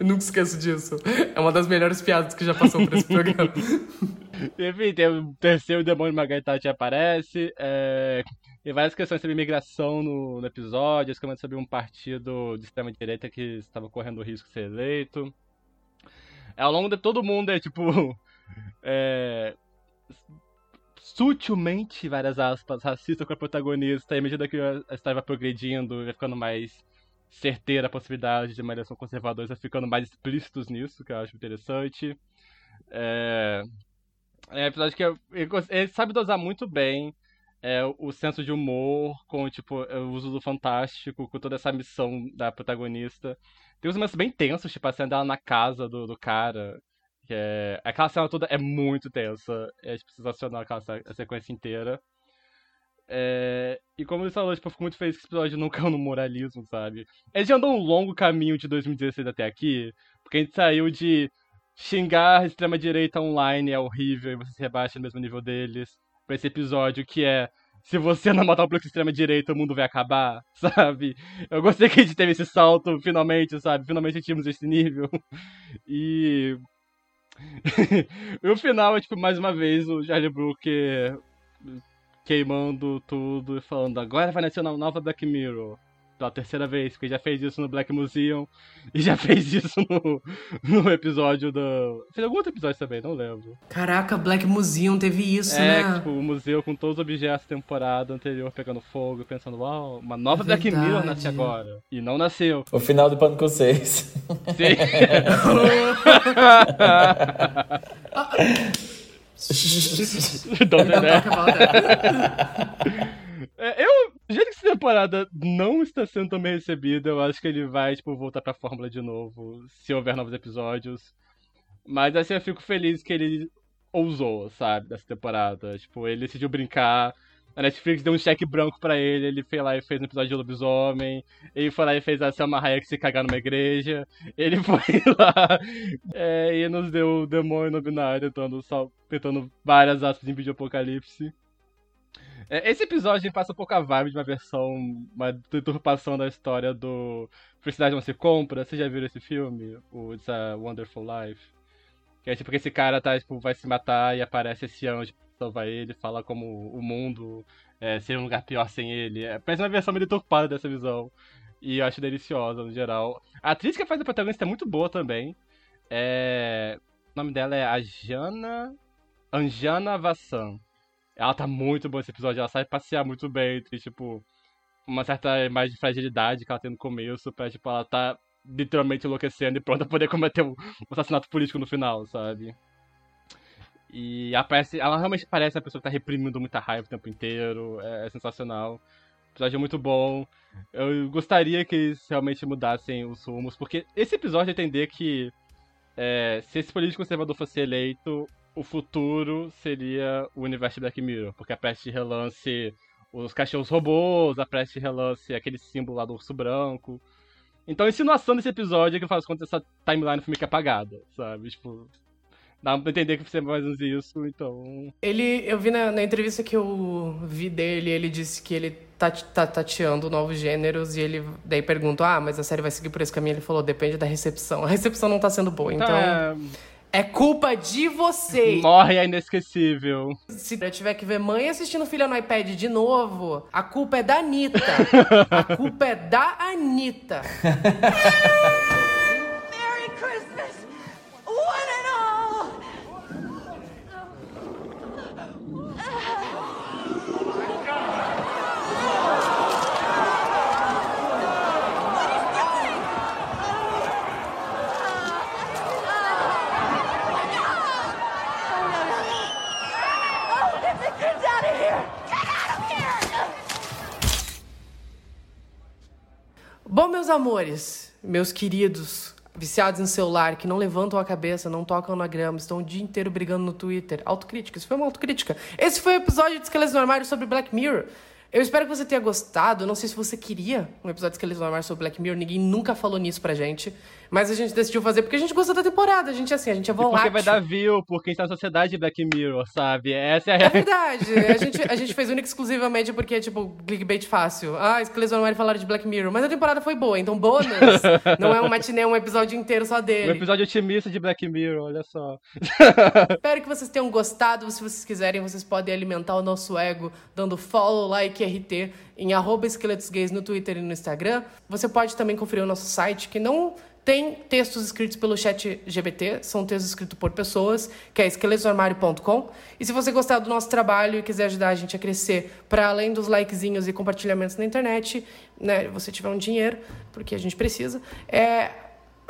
Eu nunca esqueço disso. É uma das melhores piadas que já passou por esse programa. Enfim, tem o terceiro demônio Margaritachi aparece. É... Tem várias questões sobre imigração no, no episódio. Comentam sobre um partido de extrema-direita que estava correndo o risco de ser eleito. É, Ao longo de todo mundo é tipo. É... Sutilmente, várias aspas, racista com a protagonista. E à medida que a história vai progredindo, vai ficando mais certeira a possibilidade de uma eleição conservadora, vai ficando mais explícitos nisso, que eu acho interessante. É. É um episódio que ele, sabe dosar muito bem é, o senso de humor com tipo, o uso do fantástico, com toda essa missão da protagonista. Tem uns momentos bem tensos, tipo a cena dela na casa do, do cara. Que é... Aquela cena toda é muito tensa. É tipo, sensacional aquela a sequência inteira. É, E como ele falou, tipo, eu fico muito feliz que esse episódio não caiu no moralismo, sabe? Ele já andou um longo caminho de 2016 até aqui, porque a gente saiu de xingar extrema-direita online é horrível e você se rebaixa no mesmo nível deles, pra esse episódio que é se você não matar o bloco de extrema-direita, o mundo vai acabar, sabe? Eu gostei que a gente teve esse salto, finalmente, sabe? Finalmente atingimos esse nível. E. e o final é, tipo, mais uma vez, o Charlie Brooker queimando tudo e falando agora vai nascer uma nova Black Mirror. Pela terceira vez, porque já fez isso no Black Museum e já fez isso no, no episódio do. Fez algum outro episódio também, não lembro. Caraca, Black Museum teve isso, é, né? tipo, o museu com todos os objetos da temporada anterior pegando fogo, pensando, uau, uma nova É Black Mirror nasce agora. E não nasceu. O final do Pânico 6. Sim. Don't do that. É, eu, do jeito que essa temporada não está sendo tão bem recebida, eu acho que ele vai, tipo, voltar pra fórmula de novo, se houver novos episódios. Mas assim, eu fico feliz que ele ousou, sabe, dessa temporada. Tipo, ele decidiu brincar. A Netflix deu um cheque branco pra ele, ele foi lá e fez um episódio de lobisomem. Ele foi lá e fez a Selma Hayek se cagar numa igreja. Ele foi lá é, e nos deu o demônio no binário, tentando, tentando várias aspas em vídeo apocalipse. É, Esse episódio passa um pouco a vibe de uma versão, uma deturpação da história do Felicidade Não Se Compra. Vocês já viram esse filme? O It's a Wonderful Life? Que é tipo que esse cara tá, tipo, vai se matar e aparece esse anjo salvar ele, fala como o mundo é, seria um lugar pior sem ele. É, parece uma versão meio deturpada dessa visão. E eu acho deliciosa no geral. A atriz que faz a protagonista é muito boa também. É... O nome dela é Ajana. Anjana Vassan. Ela tá muito boa nesse episódio, ela sabe passear muito bem entre, tipo, uma certa imagem de fragilidade que ela tem no começo, pra, tipo, ela tá literalmente enlouquecendo e pronta a poder cometer um, assassinato político no final, sabe? E aparece, ela realmente parece uma pessoa que tá reprimindo muita raiva o tempo inteiro, é, é sensacional. O episódio é muito bom. Eu gostaria que eles realmente mudassem os rumos, porque esse episódio é entender que é, se esse político conservador fosse eleito, o futuro seria o universo de Black Mirror, porque a preste relance os cachorros robôs, a preste relance aquele símbolo lá do urso branco. Então a insinuação desse episódio é que faz conta essa timeline fica apagada, sabe? Tipo, dá pra entender que você mais menos isso, então. Ele, eu vi na, na entrevista que eu vi dele, ele disse que ele tá, tá tateando novos gêneros e ele daí perguntou: Ah, mas a série vai seguir por esse caminho? Ele falou: Depende da recepção. A recepção não tá sendo boa, então. Tá, É culpa de vocês. Morre é inesquecível. Se eu tiver que ver mãe assistindo filha no iPad de novo, a culpa é da Anitta. a culpa é da Anitta. amores, meus queridos, viciados em celular, que não levantam a cabeça, não tocam na grama, estão o dia inteiro brigando no Twitter. Autocrítica, isso foi uma autocrítica. Esse foi o episódio de Esqueletos no Armário sobre Black Mirror. Eu espero que você tenha gostado. Não sei se você queria um episódio de Esqueletos no Armário sobre Black Mirror. Ninguém nunca falou nisso pra gente. Mas a gente decidiu fazer porque a gente gosta da temporada. A gente assim, a gente é E porque volátil. vai dar view, porque a gente tá na sociedade de Black Mirror, sabe? Essa é a É verdade. A gente, a gente fez única exclusivamente porque é tipo clickbait fácil. Ah, Esqueletos no Armário falaram de Black Mirror. Mas a temporada foi boa, então bônus. não é um matinê, é um episódio inteiro só Um dele. episódio otimista de Black Mirror, olha só. Espero que vocês tenham gostado. Se vocês quiserem, vocês podem alimentar o nosso ego dando follow, like, RT em arroba esqueletos gays no Twitter e no Instagram. Você pode também conferir o nosso site, que não tem textos escritos pelo chat GBT, são textos escritos por pessoas, que é esqueletosarmário.com. E se você gostar do nosso trabalho e quiser ajudar a gente a crescer, para além dos likezinhos e compartilhamentos na internet, né, você tiver um dinheiro, porque a gente precisa, é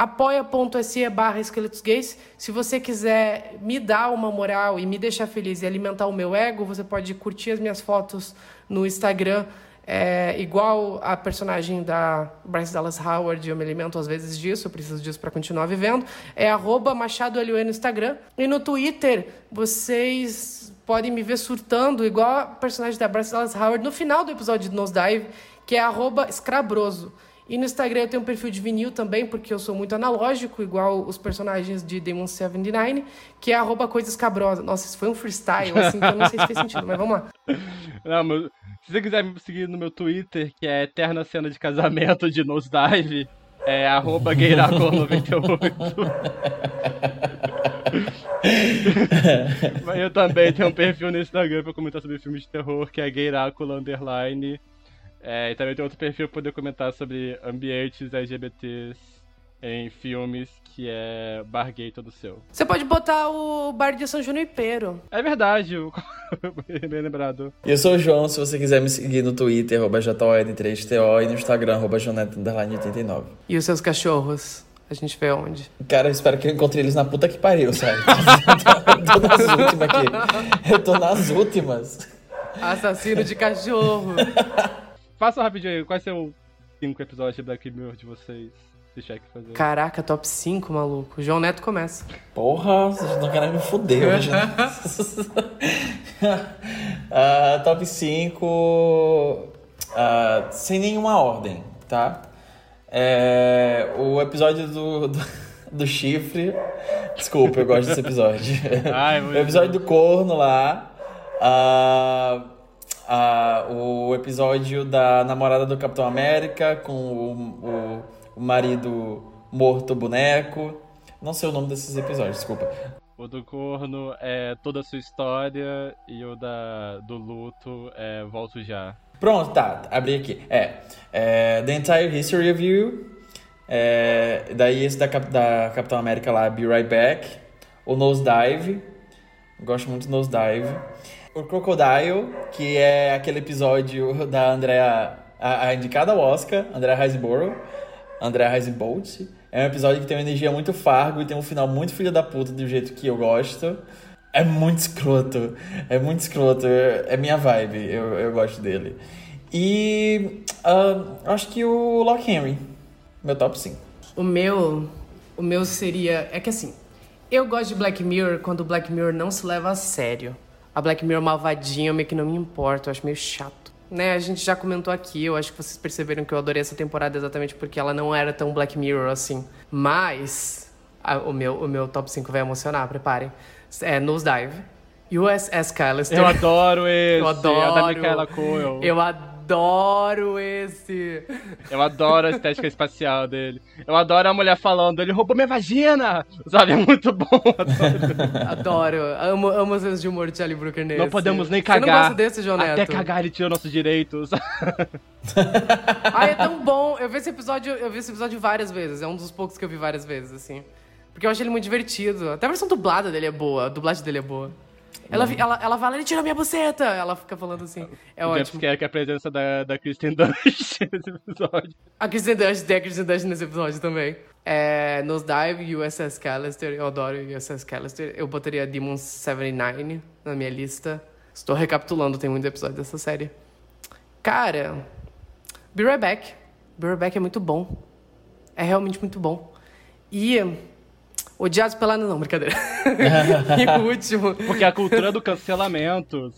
apoia.se barra esqueletos gays. Se você quiser me dar uma moral e me deixar feliz e alimentar o meu ego, você pode curtir as minhas fotos no Instagram. É, igual a personagem da Bryce Dallas Howard, eu me alimento às vezes disso, eu preciso disso para continuar vivendo. É arroba Machado no Instagram. E no Twitter, vocês podem me ver surtando, igual a personagem da Bryce Dallas Howard, no final do episódio de Nosedive, que é arroba escrabroso. E no Instagram eu tenho um perfil de vinil também, porque eu sou muito analógico, igual os personagens de Demon 79, que é arroba coisas cabrosas. Nossa, isso foi um freestyle, assim, que eu não sei se fez sentido, mas vamos lá. Não, mas se você quiser me seguir no meu Twitter, que é Eterna Cena de Casamento de Nosedive, é arroba gayracol98. Mas eu também tenho um perfil no Instagram pra comentar sobre filmes de terror, que é gayracula underline. É, e também tem outro perfil pra poder comentar sobre ambientes LGBTs em filmes, que é Bar Gay Todo Seu. Você pode botar o bar de São Junipero. É verdade, o- bem lembrado. E eu sou o João, se você quiser me seguir no Twitter, arroba JON3TO e no Instagram, arroba Joneta89. E os seus cachorros? A gente vê onde? Cara, eu espero que eu encontre eles na puta que pariu, sabe? eu tô nas últimas aqui. Eu tô nas últimas. Assassino de cachorro. Faça rapidinho aí, quais são os cinco episódios de Black Mirror de vocês? Se tiver que fazer. Caraca, top 5, maluco. O João Neto começa. Porra, vocês estão querendo me fuder hoje, né? Ah, top 5. ah, sem nenhuma ordem, tá? É, o episódio do, do, do chifre. Desculpa, eu gosto desse episódio. Ai, o episódio do corno lá. Ah, o episódio da namorada do Capitão América com o, o, o marido morto boneco. Não sei o nome desses episódios, desculpa. O do corno é toda a sua história e o da, do luto é Volto Já. Pronto, tá, abri aqui. É, é The Entire History of You. É, daí esse da, da Capitão América lá, Be Right Back. O Nosedive. Gosto muito do Nosedive. O Crocodile, que é aquele episódio da Andrea, a, a indicada ao Oscar, Andrea Riseborough. Andrea Risebolt. É um episódio que tem uma energia muito fargo e tem um final muito filho da puta do jeito que eu gosto. É muito escroto. É muito escroto. É minha vibe. Eu, eu gosto dele. E ah, acho que o Lock Henry. Meu top 5. O meu, o meu seria, é que assim, eu gosto de Black Mirror quando o Black Mirror não se leva a sério. A Black Mirror malvadinha, eu meio que não me importo, eu acho meio chato. Né, a gente já comentou aqui, eu acho que vocês perceberam que eu adorei essa temporada exatamente porque ela não era tão Black Mirror assim. Mas a- o, meu, o meu top 5 vai emocionar, preparem. É Nosedive, USS Callister. Eu adoro esse, Eu é adoro. da Michaela Coel. Eu adoro adoro esse. Eu adoro a estética espacial dele. Eu adoro a mulher falando, ele roubou minha vagina! Sabe, é muito bom. Adoro. Amo, amo os seus de humor de Charlie Brooker nesse. Não podemos nem Você não cagar. gosta desse, João Neto? Até cagar ele tirou nossos direitos. Ai, é tão bom. Eu vi esse episódio, eu vi esse episódio várias vezes. É um dos poucos que eu vi várias vezes, assim. Porque eu achei ele muito divertido. Até a versão dublada dele é boa. A dublagem dele é boa. Ela, ela, ela fala, ele tirou minha buceta. Ela fica falando assim. É o ótimo. que é a presença da, da Kristen Dunst nesse episódio. A Kristen Dunst tem a Kristen Dunst nesse episódio também. É, Nosedive, USS Callister. Eu adoro USS Callister. Eu botaria Demon 79 na minha lista. Estou recapitulando, tem muito episódio dessa série. Cara, Be Right Back. Be Right Back é muito bom. É realmente muito bom. E Odiados pela... Não, brincadeira. e o último... Porque a cultura do cancelamento.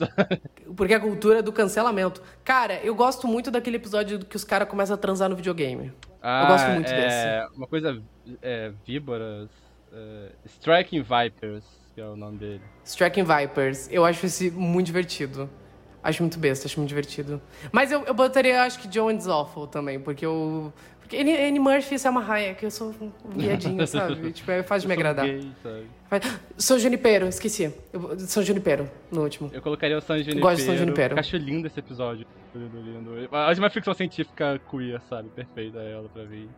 Porque a cultura do cancelamento. Cara, eu gosto muito daquele episódio que os caras começam a transar no videogame. eu gosto muito é, desse. Uma coisa. É, víboras. é, Striking Vipers, que é o nome dele. Striking Vipers. Eu acho esse muito divertido. Acho muito besta, acho muito divertido. Mas eu, eu botaria, acho que John is Awful também, porque eu... Porque Annie, Annie Murphy e Selma Hayek, eu sou um viadinho, sabe? Tipo, é fácil de me sou agradar. gay? Faz- São Junipero, esqueci. Eu- São Junipero, no último. Eu colocaria o San Junipero. Gosto de San Junipero. Acho lindo esse episódio. Lindo, lindo. Acho uma ficção científica queer, sabe? Perfeita ela pra mim.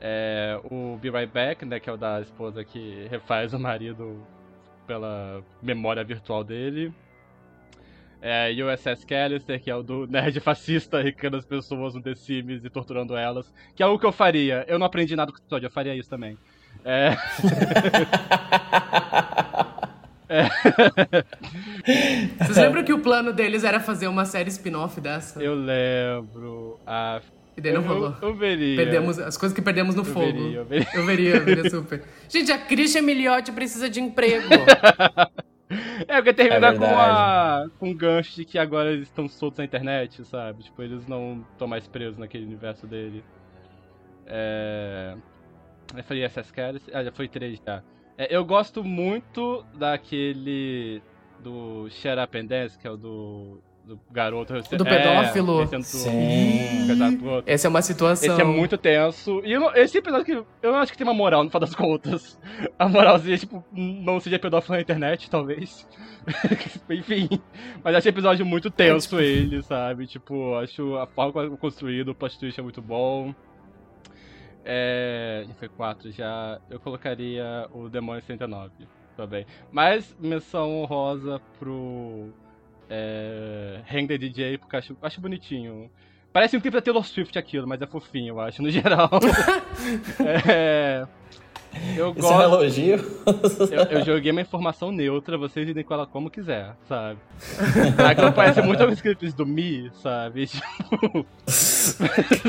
É, o Be Right Back, né? Que é o da esposa que refaz o marido pela memória virtual dele. É, USS Callister, que é o do nerd fascista arrecando as pessoas no The Sims e torturando elas. Que é algo que eu faria. Eu não aprendi nada com esse episódio, eu faria isso também. É. É. Vocês lembram que o plano deles era fazer uma série spin-off dessa? Eu lembro. A... E daí não rolou. Eu, eu veria. Perdemos as coisas que perdemos no Eu fogo. veria, eu veria. Eu veria, eu veria super. Gente, a Christian Miliotti precisa de emprego. É, porque termina É com, a, com um gancho de que agora eles estão soltos na internet, sabe? Tipo, eles não estão mais presos naquele universo dele. É... Eu falei SS Caras. Ah, já foi três já. É, eu gosto muito daquele. Do Shut Up and Dance, que é o do. Do garoto. Do pedófilo. É, tentando Sim. Essa é uma situação. Esse é muito tenso. E eu esse episódio que eu não acho que tem uma moral, no final das contas. A moralzinha, tipo, não seja pedófilo na internet, talvez. Enfim. Mas acho episódio muito tenso ele, sabe? Tipo, acho a forma como é construído, o plot twist é muito bom. É. Já foi 4 já. Eu colocaria o Demônio 69 também. Mas menção honrosa pro. É. The DJ, porque acho, acho bonitinho. Parece um clipe da Taylor Swift aquilo, mas é fofinho, eu acho, no geral. é. Eu Isso é um elogio? Eu, eu joguei uma informação neutra, vocês lidem com ela como quiser, sabe? Aquilo parece muito alguns clipes do Mi, sabe? Tipo.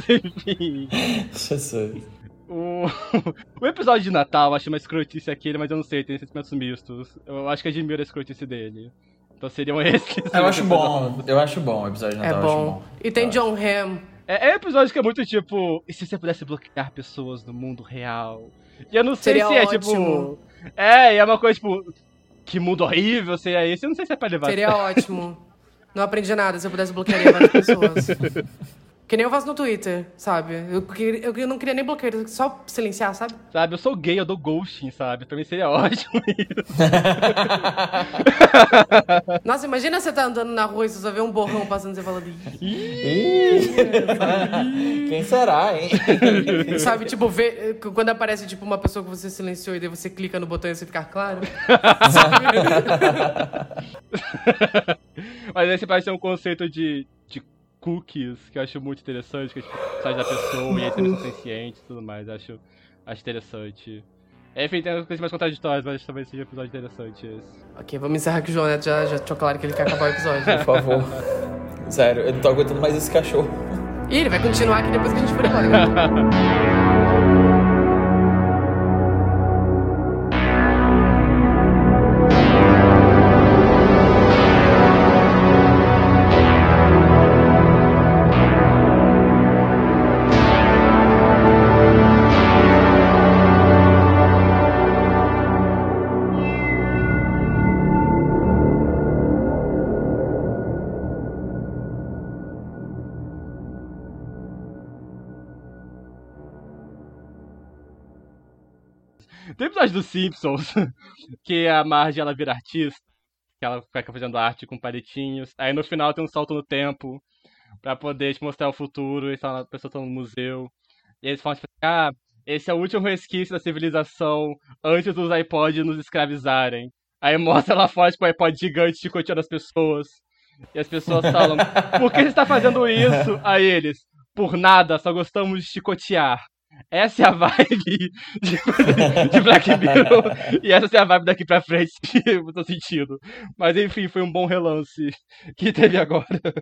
Enfim. Jesus. O... o episódio de Natal, eu acho uma escrotice aquele, mas eu não sei, tem sentimentos mistos. Eu acho que admiro a escrotice dele. Então seriam esses. Eu acho bom, eu acho bom o episódio de É Natal, acho bom. bom. E tem John Hamm. É, é um episódio que é muito tipo, e se você pudesse bloquear pessoas no mundo real? E eu não sei Seria se é ótimo. tipo. É, e é uma coisa tipo. Que mundo horrível se é esse. Eu não sei se é pra levar. Seria ótimo. Não aprendi nada se eu pudesse bloquear várias pessoas. Que nem eu faço no Twitter, sabe? Eu, eu, eu não queria nem bloquear, só silenciar, sabe? Sabe, eu sou gay, eu dou ghosting, sabe? Pra mim seria ótimo isso. Nossa, imagina você tá andando na rua e você só vê um borrão passando e você fala de... Ih, Quem será, hein? Sabe, tipo, vê, quando aparece tipo uma pessoa que você silenciou e daí você clica no botão e você ficar claro. Mas esse parece ser um conceito de, de cookies que eu acho muito interessante, que é tipo, sai da pessoa e aí eles são sencientes e tudo mais. Acho, acho interessante. Enfim, tem coisas mais contraditórias, mas talvez seja um episódio interessante esse. ok, vamos encerrar que o João Neto já, já deixou claro que ele quer acabar o episódio. Por favor. Sério, eu não tô aguentando mais esse cachorro. E ele vai continuar aqui depois que a gente for embora. Episódio dos Simpsons que a Marge ela vira artista, que ela fica fazendo arte com palitinhos. Aí no final tem um salto no tempo pra poder te mostrar o futuro. E a pessoa tá no museu. E eles falam tipo, ah, esse é o último resquício da civilização antes dos iPods nos escravizarem. Aí mostra lá fora, tipo, o iPod gigante chicoteando as pessoas. E as pessoas falam, por que você está fazendo isso? Aí eles, por nada, só gostamos de chicotear. Essa é a vibe de, de Black Mirror. e essa é a vibe daqui pra frente, no seu sentido. Mas enfim, foi um bom relance que teve agora.